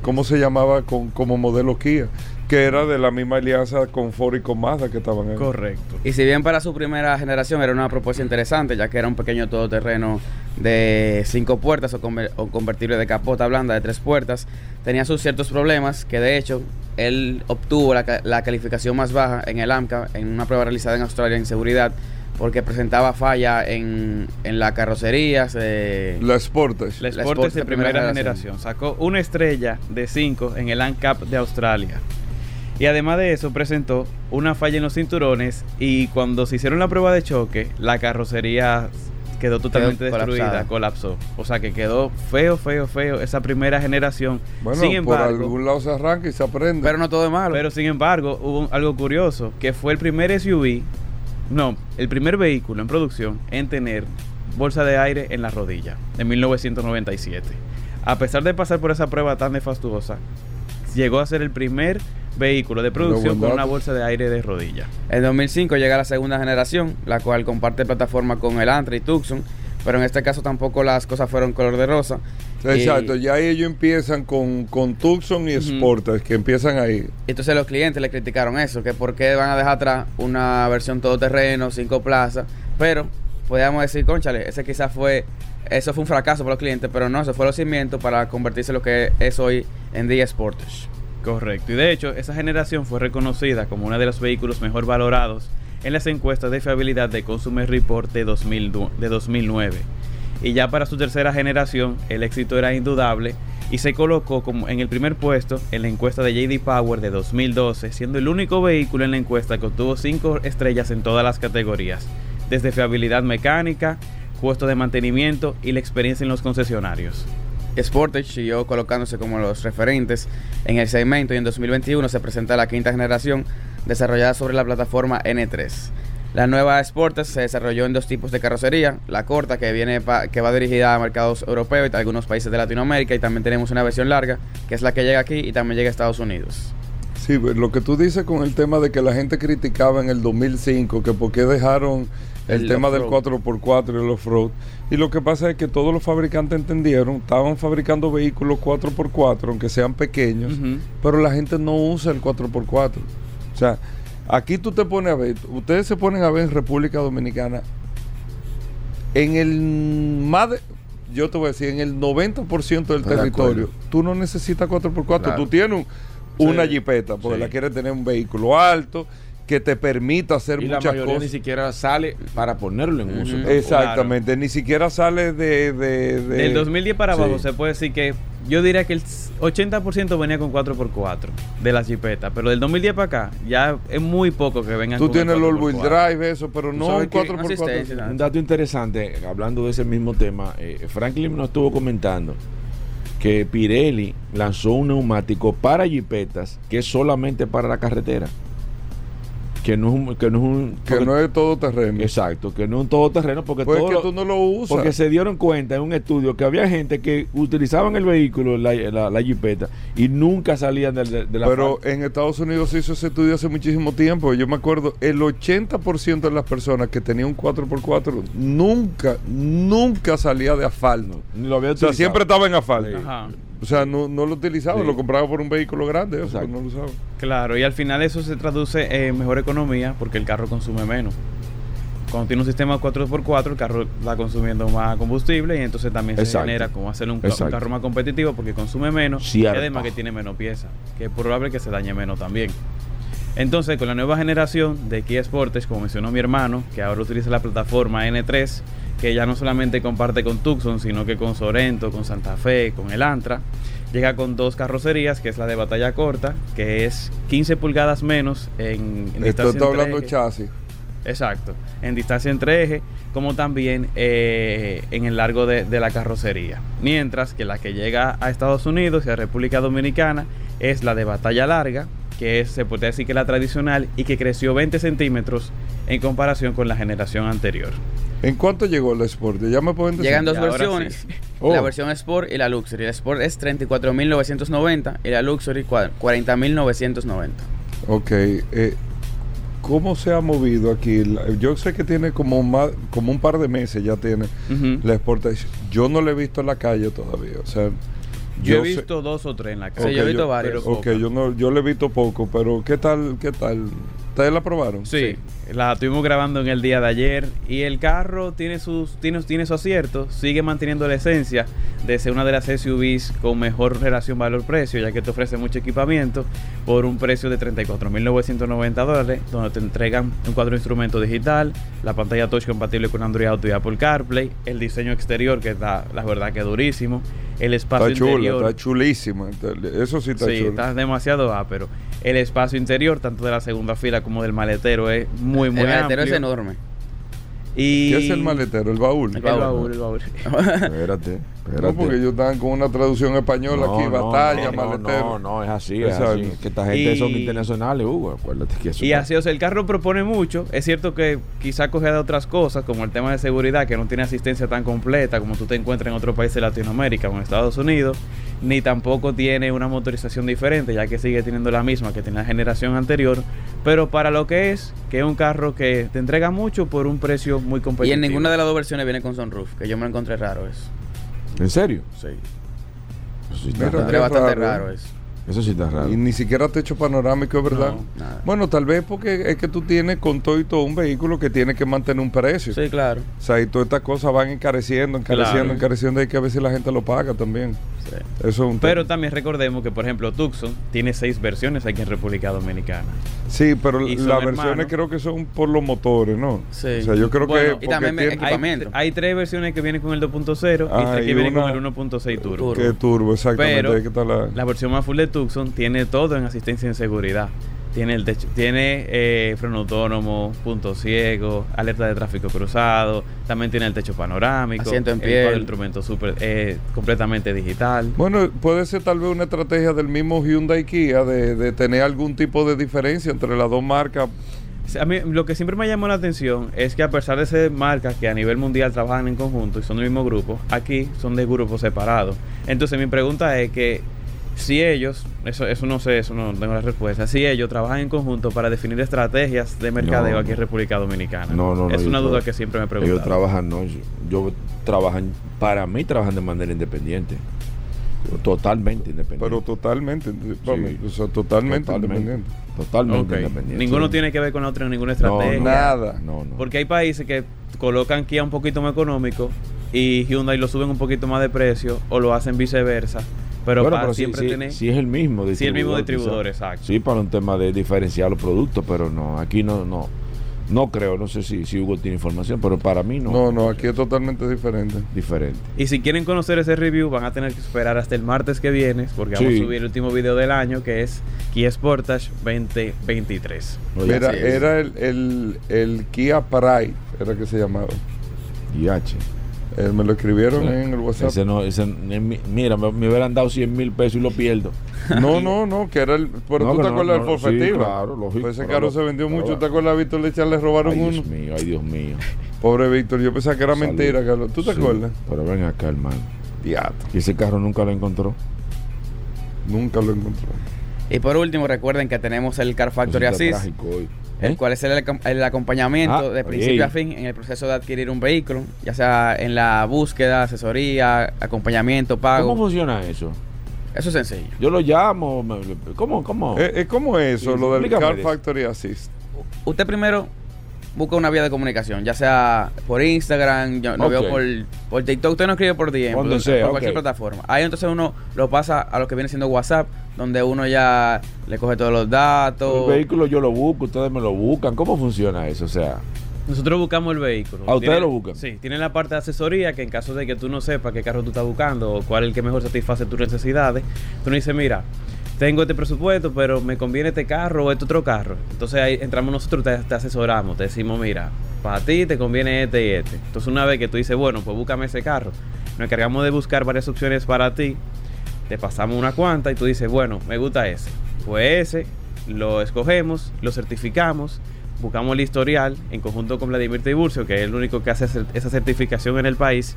cómo se llamaba con, como modelo Kia, que era de la misma alianza con Ford y con Mazda que estaban ahí. Correcto. Y si bien para su primera generación era una propuesta interesante, ya que era un pequeño todoterreno de cinco puertas o, conver- o convertible de capota blanda de tres puertas, tenía sus ciertos problemas, que de hecho él obtuvo la, ca- la calificación más baja en el AMCA en una prueba realizada en Australia en seguridad, porque presentaba falla en, en la carrocería. se- La Sportage. La La Sportage Sport de primera, primera generación. Sacó una estrella de 5 en el ANCAP de Australia. Y además de eso presentó una falla en los cinturones y cuando se hicieron la prueba de choque, la carrocería quedó totalmente Quedó destruida, colapsada. colapsó. O sea que quedó feo, feo, feo esa primera generación. Bueno, sin por embargo, algún lado se arranca y se aprende. Pero no todo es malo. pero sin embargo, hubo algo curioso, que fue el primer SUV, no, el primer vehículo en producción en tener bolsa de aire en la rodilla, en 1997. A pesar de pasar por esa prueba tan nefastuosa, llegó a ser el primer vehículo de producción con una bolsa de aire de rodilla. En 2005 llega la segunda generación, la cual comparte plataforma con el Antra y Tucson, pero en este caso tampoco las cosas fueron color de rosa. Exacto, Y- ya ellos empiezan con, con Tucson y Ujú. Sportage, que empiezan ahí. Entonces los clientes le criticaron eso, que por qué van a dejar atrás una versión todoterreno, cinco plazas, pero podríamos decir, conchale, ese quizás fue, eso fue un fracaso para los clientes, pero no, eso fue los cimientos para convertirse en lo que es hoy en día Sportage. Correcto. Y de hecho, esa generación fue reconocida como uno de los vehículos mejor valorados en las encuestas de fiabilidad de Consumer Report de, 2000 du- de 2009. Y ya para su tercera generación, el éxito era indudable y se colocó como en el primer puesto en la encuesta de JD Power de 2012, siendo el único vehículo en la encuesta que obtuvo 5 estrellas en todas las categorías, desde fiabilidad mecánica, costo de mantenimiento y la experiencia en los concesionarios. Sportage siguió colocándose como los referentes en el segmento y en 2021 se presenta la quinta generación desarrollada sobre la plataforma N3. La nueva Sportage se desarrolló en dos tipos de carrocería, la corta que viene que va dirigida a mercados europeos y a algunos países de Latinoamérica y también tenemos una versión larga que es la que llega aquí y también llega a Estados Unidos. Sí, pues, lo que tú dices con el tema de que la gente criticaba en el 2005 que por qué dejaron el, tema del 4x4 y el off-road. Y lo que pasa es que todos los fabricantes entendieron, estaban fabricando vehículos 4x4, aunque sean pequeños, pero la gente no usa el 4x4. O sea, aquí tú te pones a ver, ustedes se ponen a ver en República Dominicana, en el más de, yo te voy a decir, en el 90% del territorio, tú no necesitas 4x4, tú tienes una jipeta, porque la quieres tener un vehículo alto, que te permita hacer y muchas la mayoría cosas. ni siquiera sale para ponerlo en uso. Exactamente, ni siquiera sale de, de, de- Del 2010 para abajo Sí. se puede decir que yo diría que el 80% venía con 4x4 de la jipeta, pero del 2010 para acá ya es muy poco que vengan Tú con tienes el all-wheel 4x4. drive, eso, pero no un que 4x4. asistencia, Un dato interesante, hablando de ese mismo tema, eh, Franklin nos estuvo comentando que Pirelli lanzó un neumático para jipetas que es solamente para la carretera. Que no es un... Que no es, un, Que porque- no es todo terreno. Exacto, que no es un todoterreno porque Pues es todo que lo- tú no lo usas. Porque se dieron cuenta en un estudio que había gente que utilizaban el vehículo, la, la, la jipeta, y nunca salían de, de- de la Pero en Estados Unidos se hizo ese estudio hace muchísimo tiempo. Yo me acuerdo, el 80% de las personas que tenían un 4x4 nunca, nunca salía de asfalto. Ni lo había O sea, siempre estaba en asfalto. Ajá. O sea, no, no lo utilizaba, Sí. lo compraba por un vehículo grande, eso, Exacto. no lo usaba. Claro, y al final eso se traduce en mejor economía porque el carro consume menos. Cuando tiene un sistema 4x4, el carro va consumiendo más combustible y entonces también se Exacto. genera como hacerle un, ca- un Exacto. carro más competitivo porque consume menos Cierto. y además que tiene menos piezas, que es probable que se dañe menos también. Entonces, con la nueva generación de Kia Sportage, como mencionó mi hermano, que ahora utiliza la plataforma N3, que ya no solamente comparte con Tucson, sino que con Sorento, con Santa Fe, con el Antra, llega con dos carrocerías, que es la de batalla corta, que es 15 pulgadas menos en, en Esto distancia está entre hablando chasis. Exacto, en distancia entre ejes, como también eh, en el largo de, de la carrocería. Mientras que la que llega a Estados Unidos y a República Dominicana es la de batalla larga, que es, se puede decir que la tradicional y que creció 20 centímetros en comparación con la generación anterior. ¿En cuánto llegó el Sport? Ya me pueden decir. Llegan dos ahora versiones. sí. Oh. La versión Sport y la Luxury. La Sport es 34.990 y la Luxury cua- 40.990. Ok. eh, ¿Cómo se ha movido aquí? La- Yo sé que tiene como, más, como un par de meses ya tiene Ujú. la Sportage. Yo no la he visto en la calle todavía. O sea, Yo, he sé- visto dos o tres en la Sí, calle. yo he Ok, visto varios. pero Ok, yo no, yo le he visto poco, pero ¿qué tal? ¿Qué tal? ¿Ustedes la probaron? Sí, la estuvimos grabando en el día de ayer y el carro tiene sus tiene, tiene su acierto, sigue manteniendo la esencia de ser una de las SUVs con mejor relación valor-precio, ya que te ofrece mucho equipamiento por un precio de 34.990 dólares, donde te entregan un cuadro de instrumento digital, la pantalla touch compatible con Android Auto y Apple CarPlay, el diseño exterior que está, la verdad que durísimo, el espacio Está chula, interior. está chulísima. Eso sí está Sí, chulo. está demasiado ápero. El espacio interior, tanto de la segunda fila como del maletero, es muy, muy el maletero amplio. es enorme. Y... ¿Qué es el maletero? El baúl. El baúl. baúl, el baúl. Espérate, espérate. No, porque ellos están con una traducción española No, aquí, no, batalla, no, maletero. No, no, es así, es así. Que esta gente Y- son internacionales, Hugo. Acuérdate que eso Y así, o sea, el carro propone mucho. Es cierto que quizá coge de otras cosas, como el tema de seguridad, que no tiene asistencia tan completa como tú te encuentras en otros países de Latinoamérica o en Estados Unidos, ni tampoco tiene una motorización diferente, ya que sigue teniendo la misma que tiene la generación anterior. Pero para lo que es, que es un carro que te entrega mucho por un precio muy Y competitivo. en ninguna de las dos versiones viene con sunroof, que yo me lo encontré raro eso. ¿En serio? Sí. Eso sí está raro. Encontré bastante raro, eso. Eso sí está raro. Y ni siquiera techo panorámico, es verdad. No. Bueno, tal vez porque es que tú tienes con todo y todo un vehículo que tiene que mantener un precio. Sí, claro. O sea, y todas estas cosas van encareciendo, encareciendo, Claro. encareciendo, y que a veces la gente lo paga también. Sí. Eso es un Pero también recordemos que, por ejemplo, Tucson tiene seis versiones aquí en República Dominicana. Sí, pero las versiones creo que son por los motores, ¿no? Sí. O sea, yo creo Bueno, que... y también tiene- Hay, Equipamiento. hay tres versiones que vienen con el 2.0 y Ah, tres que vienen con el 1.6 turbo. Turbo. que turbo, exactamente. Pero que la- La versión más full de Tucson tiene todo en asistencia en seguridad. Tiene el techo, tiene eh, freno autónomo, punto ciego, alerta de tráfico cruzado, también tiene el techo panorámico, Asiento en el cuadro de instrumento super, eh, completamente digital. Bueno, puede ser tal vez una estrategia del mismo Hyundai Kia de, de tener algún tipo de diferencia entre las dos marcas. A mí lo que siempre me llamó la atención es que a pesar de ser marcas que a nivel mundial trabajan en conjunto y son del mismo grupo, aquí son de grupos separados. Entonces mi pregunta es que si ellos, eso, eso no sé, eso no tengo la respuesta, si ellos trabajan en conjunto para definir estrategias de mercadeo No, aquí en. República Dominicana. No, no, no. Es ellos una duda que siempre me Ellos pregunto. trabajan, no, yo, yo trabajan, para mí trabajan de manera independiente. Totalmente independiente. Pero totalmente, Sí. o sea, totalmente, Totalmente. independiente. Totalmente independiente. Ninguno Sí. tiene que ver con la otra en ninguna No, estrategia. no, Nada. No, no. Porque hay países que colocan Kia un poquito más económico y Hyundai lo suben un poquito más de precio o lo hacen viceversa. Pero Bueno, para pero siempre sí, tiene... sí es el mismo Sí, el mismo distribuidor, distribuidor, quizá. exacto. Sí, para un tema de diferenciar los productos, pero no, aquí no, no, no creo, no sé si, si Hugo tiene información, pero para mí no. No, no, aquí es totalmente diferente. Diferente. Y si quieren conocer ese review, van a tener que esperar hasta el martes que viene, porque vamos Sí. a subir el último video del año, que es Kia Sportage 2023. Oye, Mira, era el, el, el Kia Pride, era que se llamaba. IH. Eh, me lo escribieron en el WhatsApp. Ese no, ese, mi- mira, me, me hubieran dado 100 mil pesos y lo pierdo. *laughs* No, no, no, que era el. Pero No, tú te acuerdas no, del forfetivo. sí, claro, lógico, Pues ese carro se vendió mucho. ¿Te acuerdas, Víctor Lechar? Le robaron Ay, uno. Dios mío, ay, Dios mío. Pobre Víctor, yo pensaba que era Salud. mentira, Carlos. ¿Tú te Sí, acuerdas? Pero ven acá, hermano. Diato, Y ese carro nunca lo encontró. nunca lo encontró. Y por último, recuerden que tenemos el Car Factory Eso el ¿Eh? cual es el, el acompañamiento Ah, de principio oye. a fin en el proceso de adquirir un vehículo, ya sea en la búsqueda, asesoría, acompañamiento, pago. ¿Cómo funciona eso? Eso es sencillo. Yo lo llamo. ¿Cómo? ¿Cómo? Eh, eh, ¿Cómo es eso, Sí, lo del Car. Factory Assist? Usted primero busca una vía de comunicación, ya sea por Instagram, yo lo veo por, por TikTok, usted no escribe por DM, por, sea, por cualquier plataforma. Ahí entonces uno lo pasa a lo que viene siendo WhatsApp, donde uno ya le coge todos los datos. El vehículo yo lo busco, ustedes me lo buscan. ¿Cómo funciona eso? O sea, Nosotros buscamos el vehículo. ¿A ustedes lo buscan? Sí, tiene la parte de asesoría que en caso de que tú no sepas qué carro tú estás buscando o cuál es el que mejor satisface tus necesidades, tú nos dices, mira, tengo este presupuesto, pero me conviene este carro o este otro carro. Entonces ahí entramos nosotros, te, asesoramos, te decimos, mira, para ti te conviene este y este. Entonces una vez que tú dices, bueno, pues búscame ese carro, nos encargamos de buscar varias opciones para ti, te pasamos una cuanta y tú dices, bueno, me gusta ese. Pues ese lo escogemos, lo certificamos, buscamos el historial en conjunto con Vladimir Tiburcio, que es el único que hace esa certificación en el país,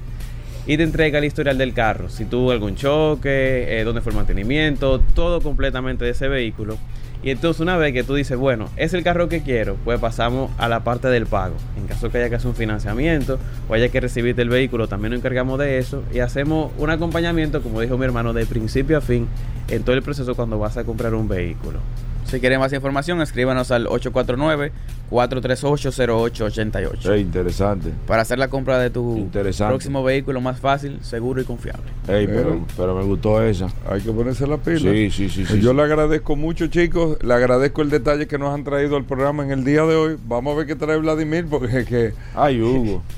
y te entrega el historial del carro. Si tuvo algún choque, eh, dónde fue el mantenimiento, todo completamente de ese vehículo. Y entonces una vez que tú dices, bueno, es el carro que quiero, pues pasamos a la parte del pago. En caso que haya que hacer un financiamiento o haya que recibirte el vehículo, también nos encargamos de eso y hacemos un acompañamiento, como dijo mi hermano, de principio a fin en todo el proceso cuando vas a comprar un vehículo. Si quieren más información, escríbanos al 849-438-0888 es interesante. para hacer la compra de tu próximo vehículo más fácil, seguro y confiable. Ey, pero, Eh. pero me gustó esa. Hay que ponerse la pila. Sí, sí, sí. sí Yo sí. le agradezco mucho, chicos. Le agradezco el detalle que nos han traído al programa en el día de hoy. Vamos a ver qué trae Vladimir, porque es que Ay, Hugo. *laughs*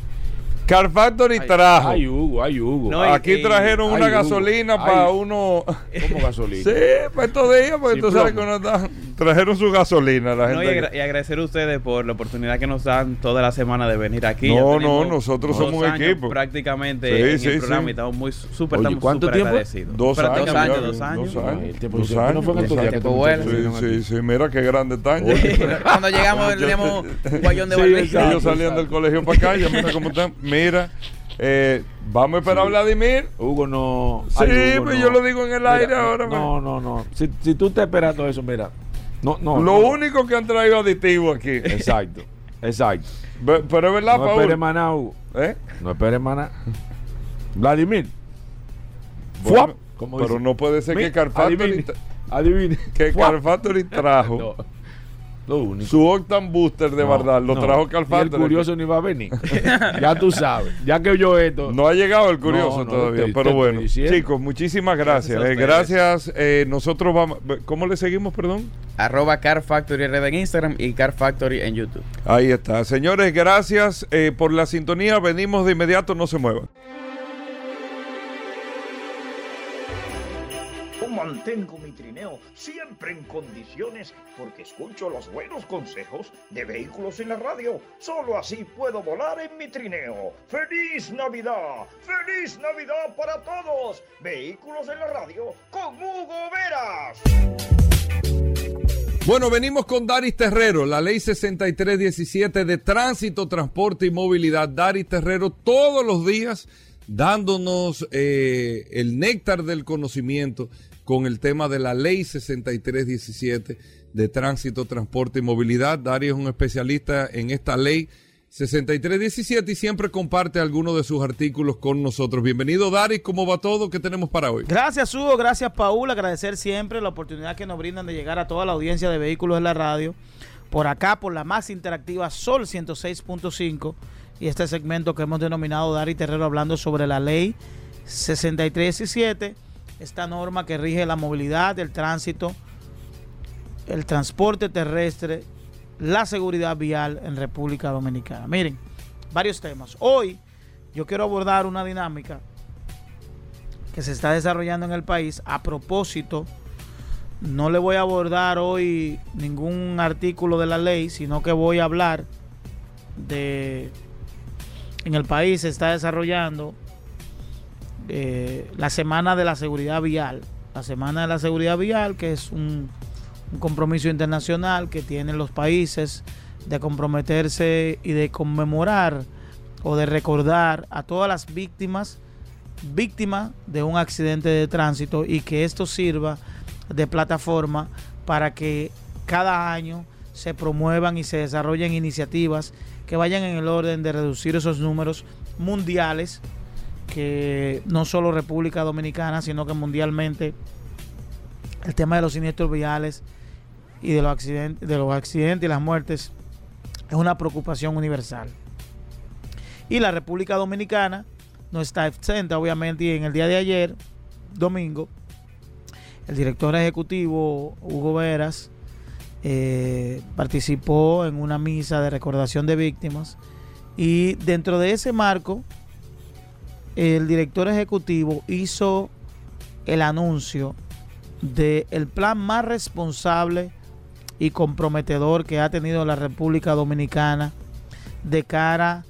Car Factory trajo. Ay, Hugo, ay, Hugo. No, Aquí trajeron ay, una Hugo, gasolina ay. para uno. ¿Cómo gasolina? *laughs* Sí, para estos días, porque Sí, tú sabes que uno está- trajeron su gasolina. La No, y, gente agra- y agradecer a ustedes por la oportunidad que nos dan toda la semana de venir aquí. No, no, nosotros dos somos un equipo. Prácticamente Sí, en sí, el programa sí. y estamos muy súper, agradecidos. Dos años. Ya, dos años. Dos años. Ay, el tiempo- Dos el tiempo no años, fue dos años. Sí, sí, mira qué grande están. *laughs* Cuando llegamos teníamos un guayón de exacto. Ellos salían del colegio para acá, ya mira cómo están. Mira, eh, vamos a esperar a Vladimir. Hugo no. Sí, Ay, Hugo, pues no. yo lo digo en el Mira, aire ahora. No, no, no. Si, si tú estás esperando eso, mira. No, no. Lo no. único que han traído aditivo aquí. *laughs* Exacto. Exacto. Ve- Pero es verdad, No Paul. esperes maná, Hugo. ¿Eh? No esperes maná. Vladimir. Bueno, pero dice. no puede ser Mi- que Car Factory, adivine, Adivine. que Fuap. Car Factory trajo *laughs* No. Lo único. su Octan Booster de No, verdad. Lo no. trajo Y el curioso ni va a venir. *laughs* *laughs* ya tú sabes. Ya que yo esto. No ha llegado el curioso No, no, todavía, te- pero bueno. Chicos, muchísimas gracias. Gracias eh, gracias. eh, nosotros vamos. ¿Cómo le seguimos, perdón? Arroba Car Factory RD en Instagram y Car Factory en YouTube. Ahí está. Señores, gracias eh, por la sintonía. Venimos de inmediato, no se muevan. Mantengo mi trineo siempre en condiciones porque escucho los buenos consejos de vehículos en la radio. Solo así puedo volar en mi trineo. ¡Feliz Navidad! ¡Feliz Navidad para todos! Vehículos en la radio con Hugo Veras. Bueno, venimos con Daris Terrero, la ley 6317 de tránsito, transporte y movilidad. Daris Terrero todos los días dándonos eh, el néctar del conocimiento con el tema de la ley 6317 de tránsito, transporte y movilidad. Darío es un especialista en esta ley 6317 y siempre comparte algunos de sus artículos con nosotros. Bienvenido, Dari. ¿Cómo va todo? ¿Qué tenemos para hoy? Gracias, Hugo. Gracias, Paul. Agradecer siempre la oportunidad que nos brindan de llegar a toda la audiencia de vehículos en la radio. Por acá, por la más interactiva Sol 106.5 y este segmento que hemos denominado Dari Terrero hablando sobre la ley 6317 esta norma que rige la movilidad, el tránsito, el transporte terrestre, la seguridad vial en República Dominicana. Miren, varios temas. Hoy yo quiero abordar una dinámica que se está desarrollando en el país a propósito. No le voy a abordar hoy ningún artículo de la ley, sino que voy a hablar de... En el país se está desarrollando eh, la Semana de la Seguridad Vial. La Semana de la Seguridad Vial, que es un, compromiso internacional que tienen los países de comprometerse y de conmemorar o de recordar a todas las víctimas víctimas de un accidente de tránsito y que esto sirva de plataforma para que cada año se promuevan y se desarrollen iniciativas que vayan en el orden de reducir esos números mundiales que no solo República Dominicana, sino que mundialmente el tema de los siniestros viales y de los accidentes, de los accidentes y las muertes es una preocupación universal. Y la República Dominicana no está exenta, obviamente, y en el día de ayer, domingo, el director ejecutivo Hugo Veras eh, participó en una misa de recordación de víctimas y dentro de ese marco el director ejecutivo hizo el anuncio del plan más responsable y comprometedor que ha tenido la República Dominicana de cara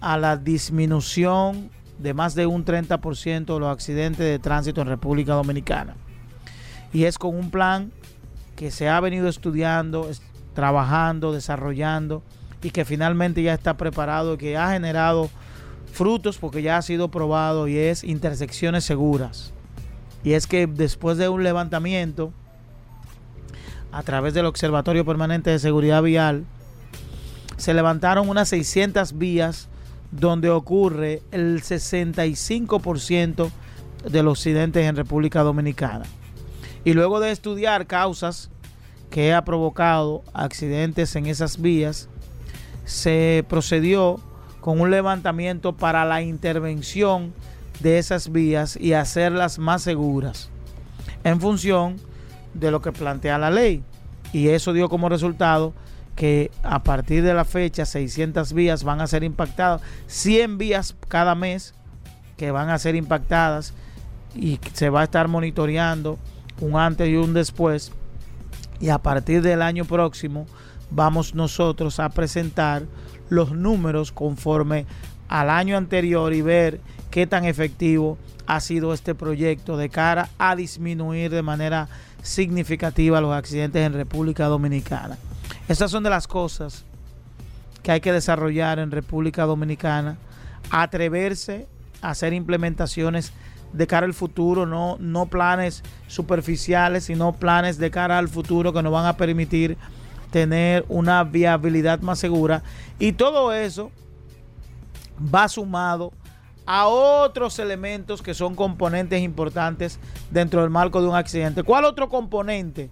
a la disminución de más de un 30% de los accidentes de tránsito en República Dominicana. Y es con un plan que se ha venido estudiando, trabajando, desarrollando y que finalmente ya está preparado y que ha generado frutos porque ya ha sido probado y es intersecciones seguras. Y es que después de un levantamiento a través del Observatorio Permanente de Seguridad Vial, se levantaron unas 600 vías donde ocurre el 65% de los accidentes en República Dominicana. Y luego de estudiar causas que ha provocado accidentes en esas vías, se procedió con un levantamiento para la intervención de esas vías y hacerlas más seguras en función de lo que plantea la ley. Y eso dio como resultado que a partir de la fecha 600 vías van a ser impactadas, 100 vías cada mes que van a ser impactadas y se va a estar monitoreando un antes y un después. Y a partir del año próximo vamos nosotros a presentar los números conforme al año anterior y ver qué tan efectivo ha sido este proyecto de cara a disminuir de manera significativa los accidentes en República Dominicana. Estas son de las cosas que hay que desarrollar en República Dominicana, atreverse a hacer implementaciones de cara al futuro, no, no planes superficiales, sino planes de cara al futuro que nos van a permitir tener una viabilidad más segura. Y todo eso va sumado a otros elementos que son componentes importantes dentro del marco de un accidente. ¿Cuál otro componente?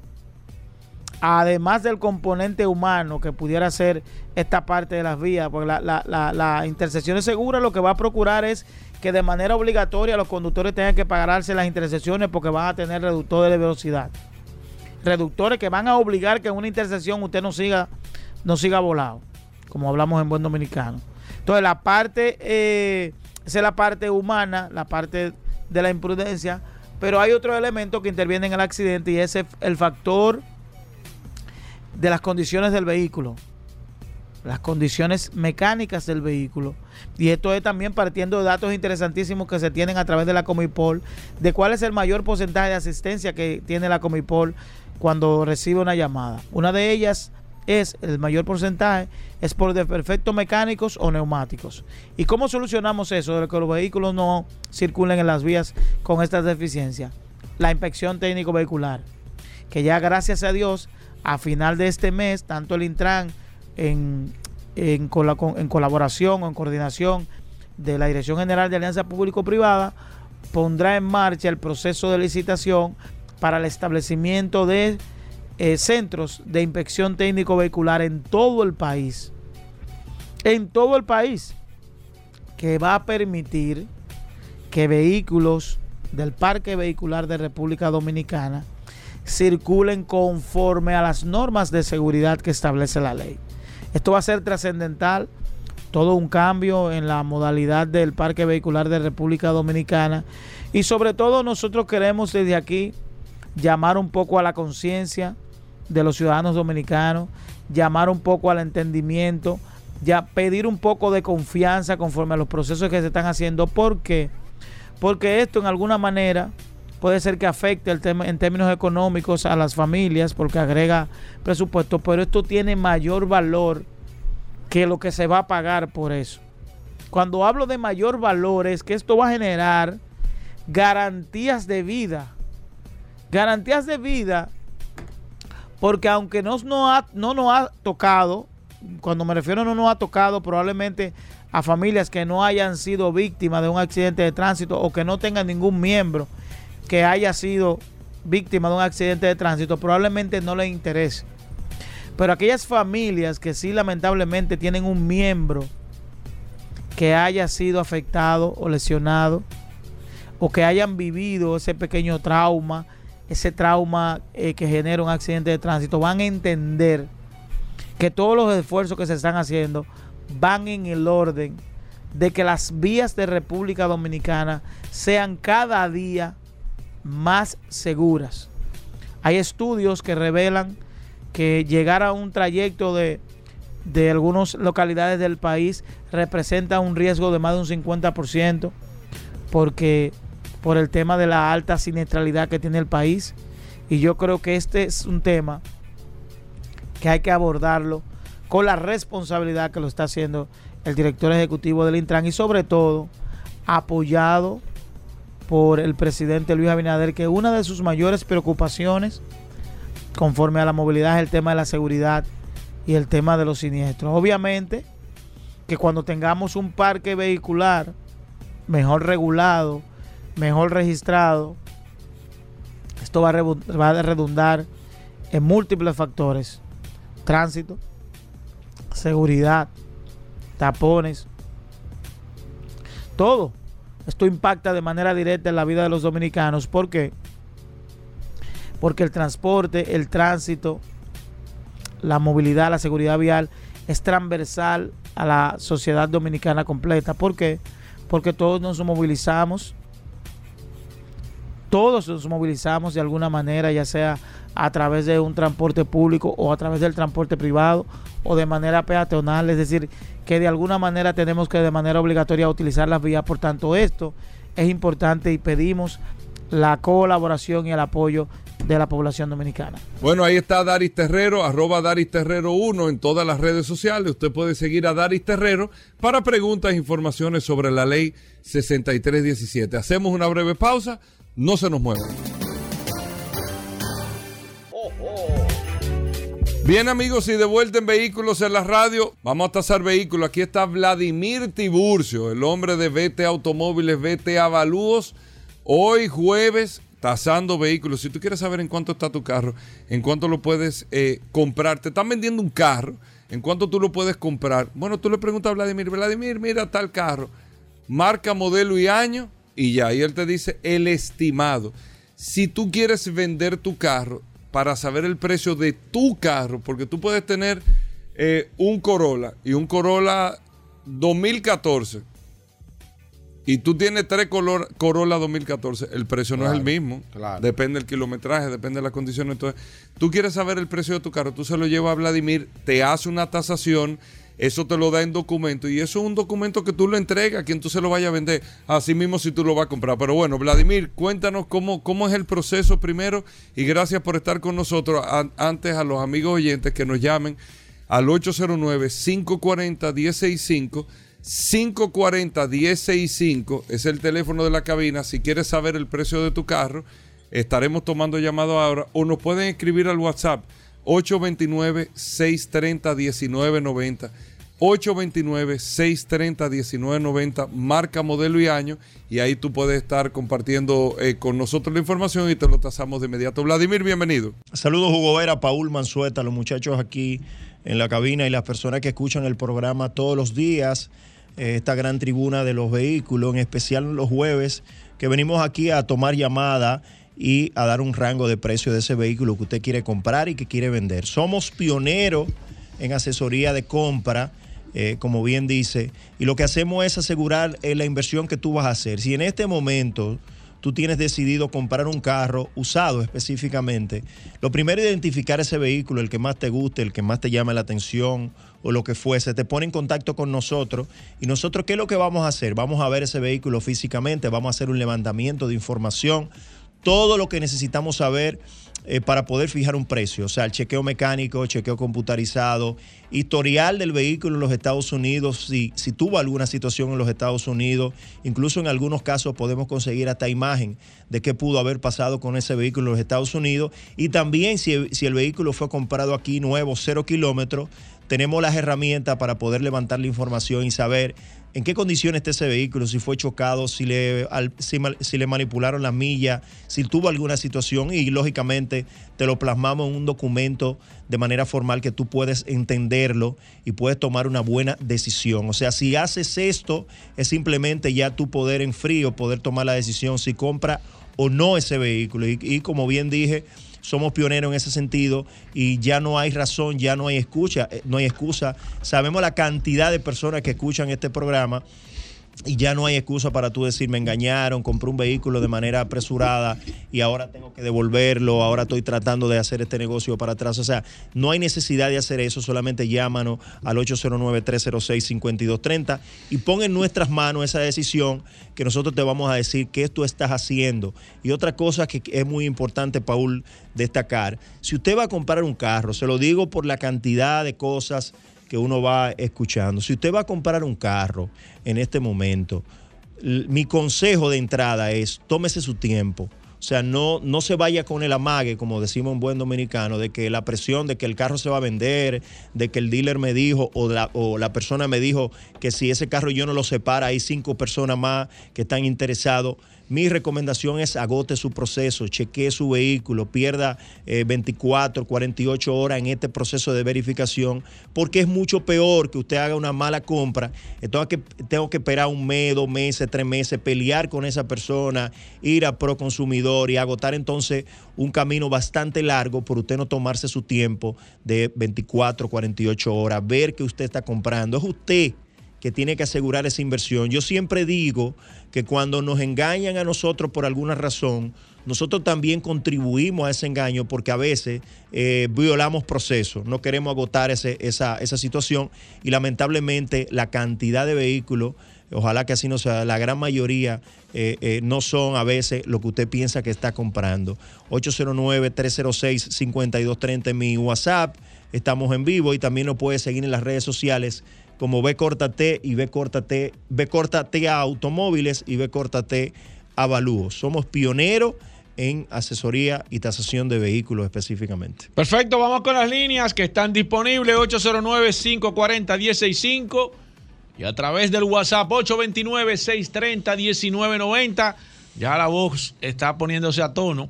Además del componente humano que pudiera ser esta parte de las vías, porque la, la, la, intersección segura lo que va a procurar es que de manera obligatoria los conductores tengan que pagarse las intersecciones porque van a tener reductores de velocidad reductores que van a obligar que en una intersección usted no siga, no siga volado, como hablamos en buen dominicano. Entonces la parte, eh, esa es la parte humana, la parte de la imprudencia, Pero hay otro elemento que interviene en el accidente y es el factor de las condiciones del vehículo, las condiciones mecánicas del vehículo. Y esto es también partiendo de datos interesantísimos que se tienen a través de la Comipol, de cuál es el mayor porcentaje de asistencia que tiene la Comipol cuando recibe una llamada. Una de ellas es, el mayor porcentaje, es por desperfectos mecánicos o neumáticos. ¿Y cómo solucionamos eso de que los vehículos no circulen en las vías con estas deficiencias? La inspección técnico vehicular, que ya gracias a Dios, a final de este mes, tanto el Intran en, en, en colaboración o en coordinación de la Dirección General de Alianza Público-Privada, pondrá en marcha el proceso de licitación para el establecimiento de eh, centros de inspección técnico vehicular en todo el país. En todo el país. Que va a permitir que vehículos del parque vehicular de República Dominicana circulen conforme a las normas de seguridad que establece la ley. Esto va a ser trascendental, todo un cambio en la modalidad del parque vehicular de República Dominicana y sobre todo nosotros queremos desde aquí llamar un poco a la conciencia de los ciudadanos dominicanos, llamar un poco al entendimiento, ya pedir un poco de confianza conforme a los procesos que se están haciendo. ¿Por qué? Porque esto en alguna manera puede ser que afecte el tema en términos económicos a las familias porque agrega presupuesto, pero esto tiene mayor valor que lo que se va a pagar por eso. Cuando hablo de mayor valor es que esto va a generar garantías de vida. Garantías de vida porque aunque no, no, ha, no nos ha tocado, cuando me refiero a no nos ha tocado, probablemente a familias que no hayan sido víctimas de un accidente de tránsito o que no tengan ningún miembro que haya sido víctima de un accidente de tránsito, probablemente no les interese. Pero aquellas familias que sí lamentablemente tienen un miembro que haya sido afectado o lesionado, o que hayan vivido ese pequeño trauma, ese trauma eh, que genera un accidente de tránsito, van a entender que todos los esfuerzos que se están haciendo van en el orden de que las vías de República Dominicana sean cada día más seguras. Hay estudios que revelan que llegar a un trayecto de, de algunas localidades del país representa un riesgo de más de un 50% porque por el tema de la alta siniestralidad que tiene el país. Y yo creo que este es un tema que hay que abordarlo con la responsabilidad que lo está haciendo el director ejecutivo del Intran y sobre todo apoyado por el presidente Luis Abinader, que una de sus mayores preocupaciones conforme a la movilidad es el tema de la seguridad y el tema de los siniestros. Obviamente que cuando tengamos un parque vehicular mejor regulado, mejor registrado, esto va a, redundar en múltiples factores. Tránsito, seguridad, tapones, todo. Esto impacta de manera directa en la vida de los dominicanos. ¿Por qué? Porque el transporte, el tránsito, la movilidad, la seguridad vial es transversal a la sociedad dominicana completa. ¿Por qué? Porque todos nos movilizamos todos nos movilizamos de alguna manera, ya sea a través de un transporte público o a través del transporte privado o de manera peatonal, es decir, que de alguna manera tenemos que de manera obligatoria utilizar las vías. Por tanto, esto es importante y pedimos la colaboración y el apoyo de la población dominicana. Bueno, ahí está Daris Terrero, arroba Daris Terrero 1 en todas las redes sociales. Usted puede seguir a Daris Terrero para preguntas e informaciones sobre la ley 6317. Hacemos una breve pausa. No se nos muevan. Bien amigos y de vuelta en Vehículos en la Radio, vamos a tasar vehículos. Aquí está Vladimir Tiburcio, el hombre de VT Automóviles, VT Avalúos. Hoy jueves, tasando vehículos. Si tú quieres saber en cuánto está tu carro, en cuánto lo puedes eh, comprar, te están vendiendo un carro, en cuánto tú lo puedes comprar. Bueno, tú le preguntas a Vladimir, Vladimir, mira tal carro, marca, modelo y año y ya, y él te dice el estimado. Si tú quieres vender tu carro para saber el precio de tu carro, porque tú puedes tener eh, un Corolla y un Corolla 2014 y tú tienes tres color, Corolla 2014, el precio no es el mismo. Depende del kilometraje, depende de las condiciones. Entonces, tú quieres saber el precio de tu carro, tú se lo llevas a Vladimir, te hace una tasación, eso te lo da en documento y eso es un documento que tú lo entregas a quien tú se lo vaya a vender, así mismo si tú lo vas a comprar. Pero bueno, Vladimir, cuéntanos cómo, cómo es el proceso primero y gracias por estar con nosotros. antes a los amigos oyentes que nos llamen al 809 540 165 540-1065 es el teléfono de la cabina. Si quieres saber el precio de tu carro, estaremos tomando llamado ahora o nos pueden escribir al WhatsApp 829-630-1990. 829-630-1990, marca, modelo y año, y ahí tú puedes estar compartiendo eh, con nosotros la información y te lo tasamos de inmediato. Vladimir, bienvenido. Saludos, Hugo Vera, Paul Mansueta, los muchachos aquí en la cabina y las personas que escuchan el programa todos los días, eh, esta gran tribuna de los vehículos, en especial los jueves, que venimos aquí a tomar llamada y a dar un rango de precio de ese vehículo que usted quiere comprar y que quiere vender. Somos pioneros en asesoría de compra. Eh, como bien dice, y lo que hacemos es asegurar eh, la inversión que tú vas a hacer. Si en este momento tú tienes decidido comprar un carro usado específicamente, lo primero es identificar ese vehículo, el que más te guste, el que más te llame la atención o lo que fuese, te pone en contacto con nosotros y nosotros qué es lo que vamos a hacer? Vamos a ver ese vehículo físicamente, vamos a hacer un levantamiento de información, todo lo que necesitamos saber eh, para poder fijar un precio. O sea, el chequeo mecánico, chequeo computarizado, historial del vehículo en los Estados Unidos, si, si tuvo alguna situación en los Estados Unidos. Incluso en algunos casos podemos conseguir hasta imagen de qué pudo haber pasado con ese vehículo en los Estados Unidos. Y también si, si el vehículo fue comprado aquí nuevo, cero kilómetros, tenemos las herramientas para poder levantar la información y saber en qué condiciones está ese vehículo, si fue chocado, si le, si, le manipularon las millas, si tuvo alguna situación y lógicamente te lo plasmamos en un documento de manera formal que tú puedes entenderlo y puedes tomar una buena decisión. O sea, si haces esto, es simplemente ya tu poder en frío, poder tomar la decisión si compra o no ese vehículo. y como bien dije, somos pioneros en ese sentido y ya no hay razón, ya no hay escucha, eh, no hay excusa. Sabemos la cantidad de personas que escuchan este programa y ya no hay excusa para tú decir me engañaron, compré un vehículo de manera apresurada y ahora tengo que devolverlo, ahora estoy tratando de hacer este negocio para atrás. O sea, no hay necesidad de hacer eso, solamente llámanos al 809-306-5230 y pon en nuestras manos esa decisión que nosotros te vamos a decir qué tú estás haciendo. Y otra cosa que es muy importante, Paul, destacar, si usted va a comprar un carro, se lo digo por la cantidad de cosas que uno va escuchando. Si usted va a comprar un carro en este momento, mi consejo de entrada es tómese su tiempo. O sea, no, no se vaya con el amague, como decimos en buen dominicano, de que la presión de que el carro se va a vender, de que el dealer me dijo o la, o la persona me dijo que si ese carro yo no lo separa, hay cinco personas más que están interesados. Mi recomendación es agote su proceso, chequee su vehículo, pierda 24, eh, 48 horas en este proceso de verificación, porque es mucho peor que usted haga una mala compra. Entonces tengo que esperar un mes, dos meses, tres meses, pelear con esa persona, ir a pro consumidor y agotar entonces un camino bastante largo por usted no tomarse su tiempo de 24, 48 horas, ver que usted está comprando. Es usted que tiene que asegurar esa inversión. Yo siempre digo que cuando nos engañan a nosotros por alguna razón, nosotros también contribuimos a ese engaño porque a veces eh, violamos procesos, no queremos agotar esa, esa, situación y lamentablemente la cantidad de vehículos, ojalá que así no sea, la gran mayoría eh, eh, no son a veces lo que usted piensa que está comprando. 809-306-5230 en mi WhatsApp, estamos en vivo y también lo puede seguir en las redes sociales como B corta T y B corta T, B a automóviles y B corta T a. Somos pioneros en asesoría y tasación de vehículos específicamente. Perfecto, vamos con las líneas que están disponibles 809-540-165 y a través del WhatsApp 829-630-1990. Ya la voz está poniéndose a tono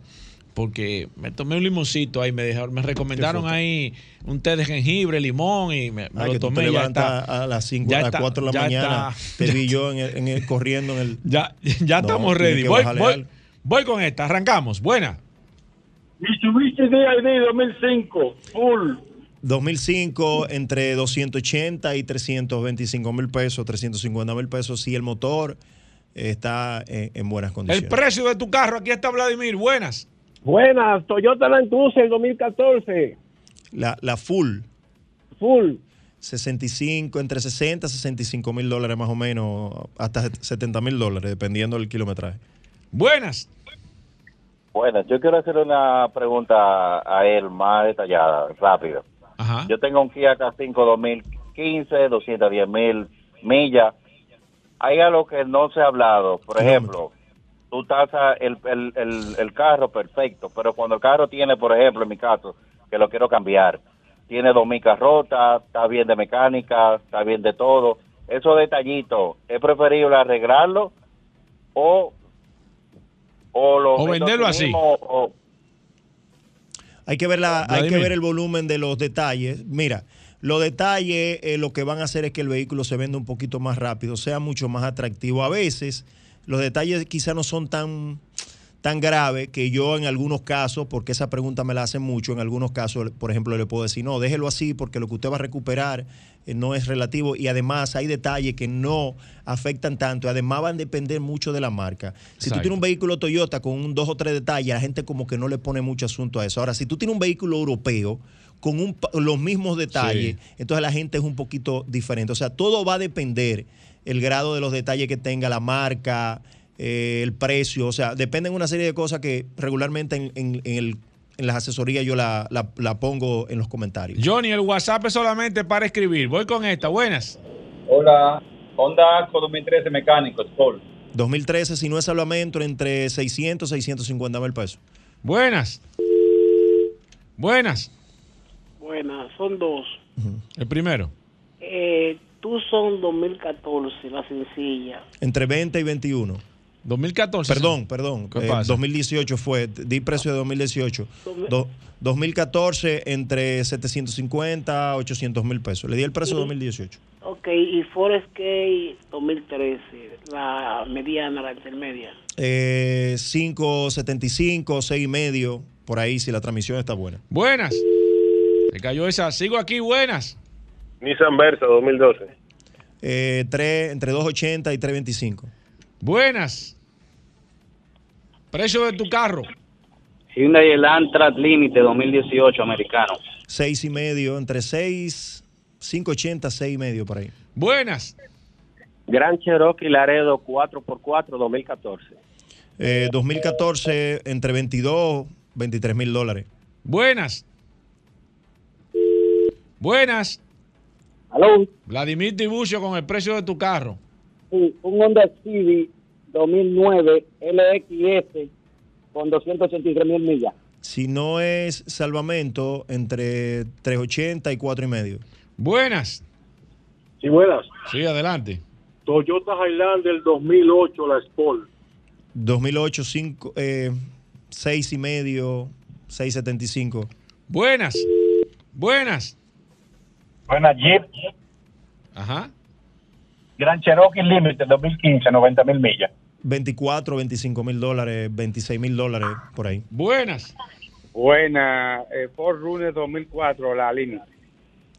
porque me tomé un limoncito ahí, me dejaron, me recomendaron ahí un té de jengibre, limón y me, lo tomé. Tú te a las 5, a las 4 de la mañana, te vi *laughs* yo en el, corriendo en el... Ya, ya estamos ready. Voy, voy, voy, con esta, arrancamos. Buena. Mitsubishi DID 2005, full. 2005 entre 280 y 325 mil pesos, 350 mil pesos. Si el motor está en, en buenas condiciones. El precio de tu carro, aquí está Vladimir, buenas. Buenas, Toyota Land Cruiser 2014. La, la full. Full. 65, entre 60 y 65 mil dólares más o menos, hasta 70 mil dólares, dependiendo del kilometraje. Buenas. Buenas, yo quiero hacer una pregunta a él más detallada, rápido. Yo tengo un Kia K5 2015, 210 mil millas. Hay algo que no se ha hablado. Por ejemplo, tú tasas el, el, el, el carro perfecto, pero cuando el carro tiene, por ejemplo, en mi caso, que lo quiero cambiar, tiene dos micas rotas, está bien de mecánica, está bien de todo. Esos detallitos, ¿es preferible arreglarlo o, o, lo O venderlo así mismo, o- Hay que ver la, hay que ver el volumen de los detalles. Mira, los detalles eh, lo que van a hacer es que el vehículo se venda un poquito más rápido, sea mucho más atractivo. A veces los detalles quizá no son tan tan graves que yo en algunos casos, porque esa pregunta me la hacen mucho, en algunos casos, por ejemplo, le puedo decir, no, déjelo así porque lo que usted va a recuperar eh, no es relativo y además hay detalles que no afectan tanto y además van a depender mucho de la marca. Si tú tienes un vehículo Toyota con un dos o tres detalles, la gente como que no le pone mucho asunto a eso. Ahora, si tú tienes un vehículo europeo con un los mismos detalles, entonces la gente es un poquito diferente. O sea, todo va a depender el grado de los detalles que tenga la marca, eh, el precio, o sea, dependen una serie de cosas que regularmente en, en- en el- en las asesorías yo la, la- la pongo en los comentarios. Johnny, el WhatsApp es solamente para escribir. Voy con esta, buenas. Hola, Honda Accord 2013 mecánico, Sport. 2013, si no es salvamento, entre 600 y 650 mil pesos. Buenas. Buenas. Buenas, son dos. El primero. Eh, tú son 2014, la sencilla. Entre 20 y 21. 2014. Perdón, perdón. ¿Qué eh, pasa? 2018 fue, di precio de 2018. Do- 2014 entre 750 800 mil pesos. Le di el precio de 2018. Ok, y Forest K 2013, la mediana, la intermedia. Eh, 575, 6 y medio, por ahí si la transmisión está buena. Buenas. Se cayó esa. Sigo aquí, buenas. Nissan Versa 2012. Eh, tres- entre 280 y 325. Buenas. Precio de tu carro. Hyundai Elantra Límite 2018 americano. 6 y medio, entre 6, 580, 6 y medio por ahí. Buenas. Gran Cherokee Laredo 4x4 2014. Eh, 2014 entre 22, 23 mil dólares. Buenas. Buenas. Aló. Vladimir Tiburcio con el precio de tu carro. Sí, un Honda Civic 2009 LXS con 283 mil millas. Si no es salvamento, entre 380 y 4 y medio. Buenas. Sí, buenas. Sí, adelante. Toyota Highlander 2008, la Sport. 2008, 5, eh, 6 y medio, 675. Buenas. Buenas. Buena Jeep. Ajá. Gran Cherokee Limited 2015, 90 mil millas. 24, 25 mil dólares, 26 mil dólares por ahí. Buenas. Buena, eh, Ford Runner 2004, la Límite.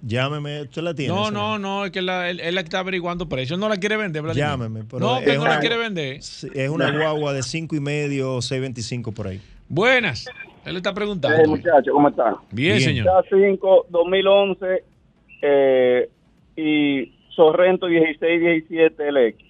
Llámeme, usted la tiene. No, no, no, es que la- él, él la está averiguando precios. Él no la quiere vender, Vladimir. Llámeme. pero no, que no la una- quiere vender. sí, Es una guagua de 5 y medio, 625 por ahí. Buenas. Él está preguntando. Eh, muchachos, ¿cómo están? Bien, señor. K5 2011 eh, y Sorrento 16-17 LX.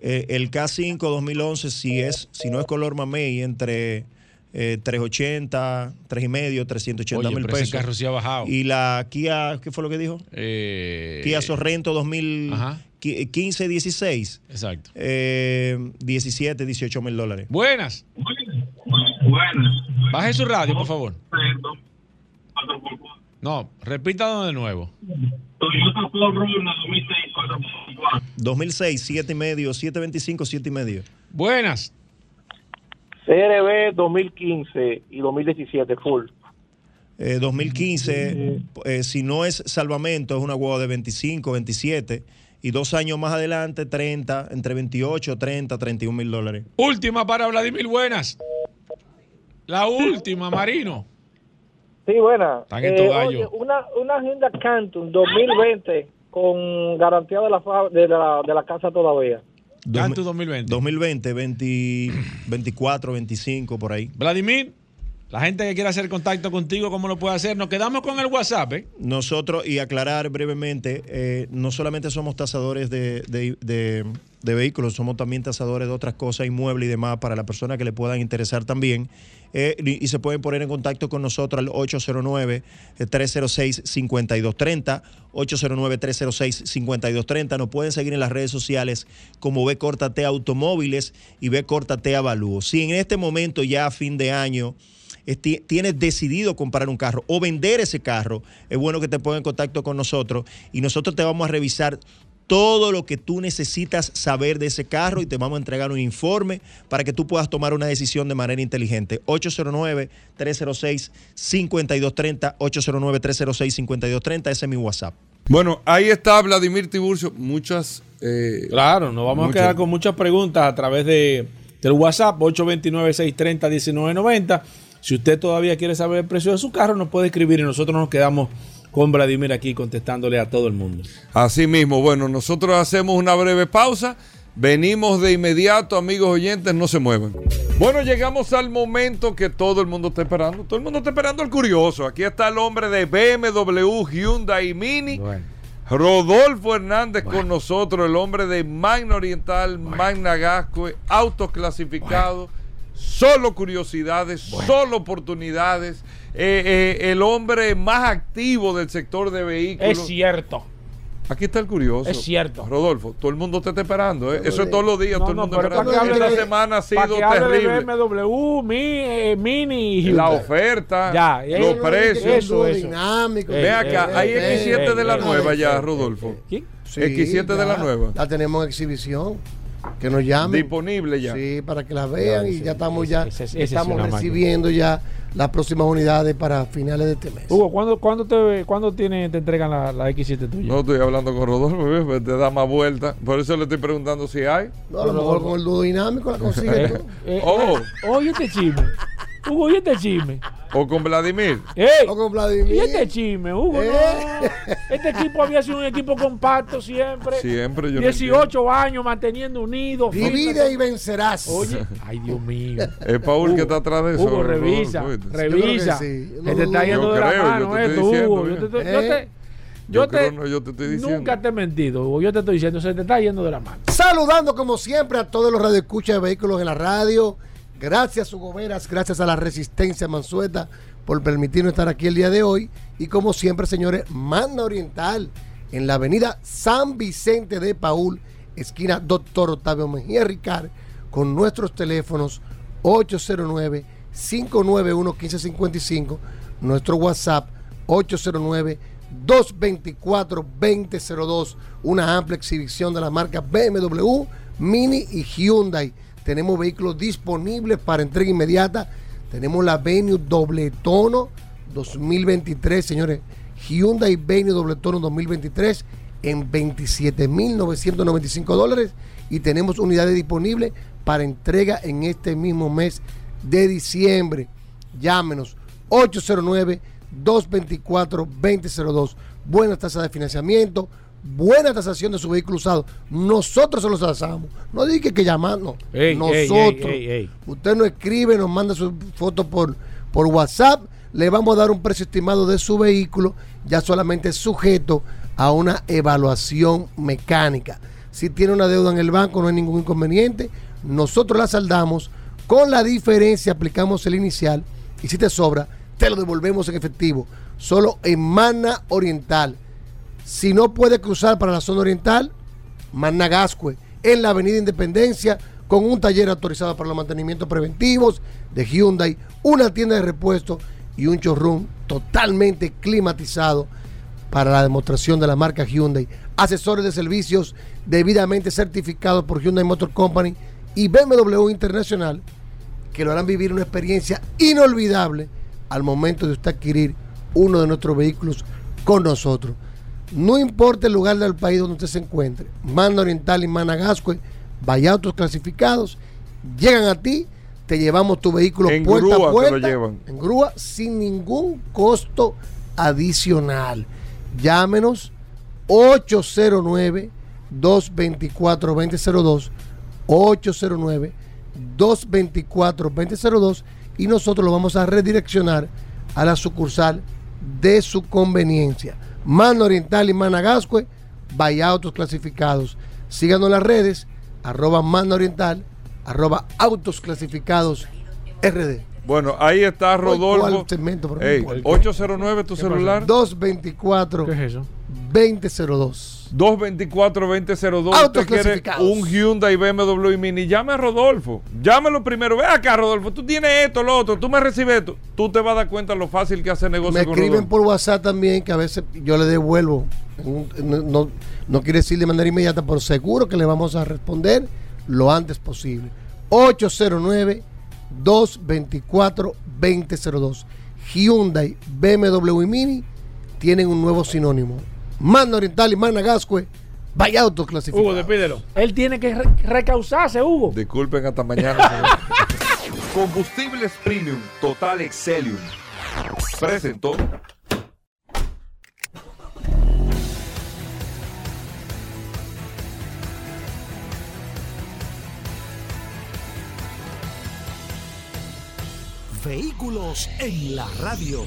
Eh, el K5 2011, si, es, si no es color mamey, entre eh, 380, 3 y medio, 380 Oye, mil pero ese pesos. carro sí ha bajado. Y la Kia, ¿qué fue lo que dijo? Eh, Kia Sorrento Ajá. 2015, 16. Exacto. Eh, 17, 18 mil dólares. Buenas. Baje su radio, por favor. No, repítalo de nuevo. Toyota Runner 2006, 4x4. 2006, 7 y medio, 725, 7 y medio. Buenas. CRB 2015 y 2017 full. Eh, 2015, eh, si no es salvamento, es una guagua de 25, 27. Y dos años más adelante, 30, entre 28, 30, 31 mil dólares. Última para Vladimir, buenas. La última, Marino. Sí, buena. Están estos Eh, oye, una, una Honda Canton 2020 con garantía de la, fa- de la, de la casa todavía. Cantus 2020. 2020, 20, 24, 25, por ahí. Vladimir, la gente que quiera hacer contacto contigo, ¿cómo lo puede hacer? Nos quedamos con el WhatsApp, ¿eh? Nosotros, y aclarar brevemente, eh, no solamente somos tasadores de, de- de- vehículos, somos también tasadores de otras cosas, inmuebles y demás, para la persona que le puedan interesar también. Eh, y, se pueden poner en contacto con nosotros al 809-306-5230. 809-306-5230. Nos pueden seguir en las redes sociales como B Córtate Automóviles y B Córtate Avalúo. Si en este momento, ya a fin de año, tienes decidido comprar un carro o vender ese carro, es bueno que te pongas en contacto con nosotros y nosotros te vamos a revisar todo lo que tú necesitas saber de ese carro y te vamos a entregar un informe para que tú puedas tomar una decisión de manera inteligente. 809-306-5230, 809-306-5230, ese es mi WhatsApp. Bueno, ahí está Vladimir Tiburcio. Muchas. eh, Claro, nos vamos muchas- a quedar con muchas preguntas a través de, del WhatsApp 829-630-1990. Si usted todavía quiere saber el precio de su carro, nos puede escribir y nosotros nos quedamos con Vladimir aquí contestándole a todo el mundo. Así mismo, bueno, nosotros hacemos una breve pausa. Venimos de inmediato, amigos oyentes, no se muevan. Bueno, llegamos al momento que todo el mundo está esperando. Todo el mundo está esperando al curioso. Aquí está el hombre de BMW, Hyundai y Mini. Rodolfo Hernández con nosotros, el hombre de Magna Oriental, Magna Gasco, autos clasificados, solo curiosidades, solo oportunidades. Eh, eh, el hombre más activo del sector de vehículos. Es cierto. Aquí está el curioso. Es cierto. Rodolfo, todo el mundo te está esperando. ¿eh? Eso es todos los días, No, todo el no, mundo pero esperando. Esta de- semana ha sido que hable de terrible. BMW, Mi, eh, Mini La oferta, Ya, los precios. eso, eso. dinámico. Ve acá, hay X7 de la nueva ya, Rodolfo. Sí, X7 de la nueva. La tenemos en exhibición. Que nos llamen. Disponible ya. Sí, para que la vean Ya, y ya estamos ese- ya ese- ese es estamos máquina. recibiendo ya las próximas unidades para finales de este mes. Hugo, ¿cuándo, cuándo, te, ¿cuándo tiene, te entregan la, la X7 tuya? No estoy hablando con Rodolfo. Pues te da más vuelta. Por eso le estoy preguntando si hay. No, a lo mejor con el dúo dinámico la consigues *laughs* tú. Eh, Oh. eh, oye este chisme. Hugo, oye este chisme. O con Vladimir. Ey, O con Vladimir. y este chisme, Hugo. Eh. no. Este equipo había sido un equipo compacto siempre. Siempre yo no 18 años manteniendo unidos. Divide y vencerás. Oye, ay Dios mío. Es Paul que está atrás de eso. Hugo, revisa, revisa. Yo que sí. No te está yendo Yo de la creo, yo mano te estoy esto, diciendo, Hugo. Yo te, yo ¿Eh? te- Yo yo creo, te- no, yo te estoy diciendo. nunca te he mentido, Hugo. Yo te estoy diciendo, se te está yendo de la mano. Saludando como siempre a todos los radioescuchas de vehículos en la radio. Gracias, Hugo gracias a la Resistencia Mansueta por permitirnos estar aquí el día de hoy. Y como siempre, señores, Magna Oriental en la avenida San Vicente de Paul, esquina Doctor Octavio Mejía Ricard, con nuestros teléfonos 809-591-1555, nuestro WhatsApp 809-224-2002, una amplia exhibición de la marca BMW, Mini y Hyundai. Tenemos vehículos disponibles para entrega inmediata. Tenemos la Venue doble tono 2023, señores. Hyundai Venue doble tono 2023 en 27.995 dólares y tenemos unidades disponibles para entrega en este mismo mes de diciembre. Llámenos 809-224-2002. Buena tasa de financiamiento, buena tasación de su vehículo usado. Nosotros se los tasamos. No dije que llamando. Ey, Nosotros. ey, ey, ey. Usted nos escribe, nos manda su foto por, por WhatsApp. Le vamos a dar un precio estimado de su vehículo, ya solamente sujeto a una evaluación mecánica. Si tiene una deuda en el banco, no hay ningún inconveniente. Nosotros la saldamos con la diferencia, aplicamos el inicial y si te sobra, te lo devolvemos en efectivo. Solo en Mana Oriental. Si no puede cruzar para la zona oriental, Managascue, en la Avenida Independencia, con un taller autorizado para los mantenimientos preventivos de Hyundai, una tienda de repuesto y un showroom totalmente climatizado para la demostración de la marca Hyundai. Asesores de servicios debidamente certificados por Hyundai Motor Company y BMW Internacional que lo harán vivir una experiencia inolvidable al momento de usted adquirir uno de nuestros vehículos con nosotros. No importa el lugar del país donde usted se encuentre, Manda Oriental y Managascue, vaya autos clasificados, llegan a ti, te llevamos tu vehículo En puerta grúa a puerta, lo llevan. en grúa, sin ningún costo adicional. Llámenos 809 224 2002 809-224-2002 y nosotros lo vamos a redireccionar a la sucursal de su conveniencia. Mano Oriental y Managascue, vaya autos clasificados. Síganos en las redes, arroba Mano Oriental, arroba autos clasificados RD. Bueno, ahí está Rodolfo. 809 tu celular. 224. ¿Qué es eso? 2002. 224-2002. Usted quiere un Hyundai BMW Mini. Llame a Rodolfo. Llámelo primero. Ve acá, Rodolfo. Tú tienes esto, lo otro. Tú me recibes esto. Tú te vas a dar cuenta lo fácil que hace negocio me escriben por WhatsApp también que a veces yo le devuelvo. No, no quiere decir de manera inmediata, pero seguro que le vamos a responder lo antes posible. 809 224-2002. Hyundai, BMW y Mini tienen un nuevo sinónimo. Manda Oriental y Manda Gascue, vaya autoclasificado. Hugo, despídelo. Él tiene que recausarse, Hugo. Disculpen hasta mañana. *laughs* Combustibles Premium Total Excelium. Presentó. Vehículos en la radio.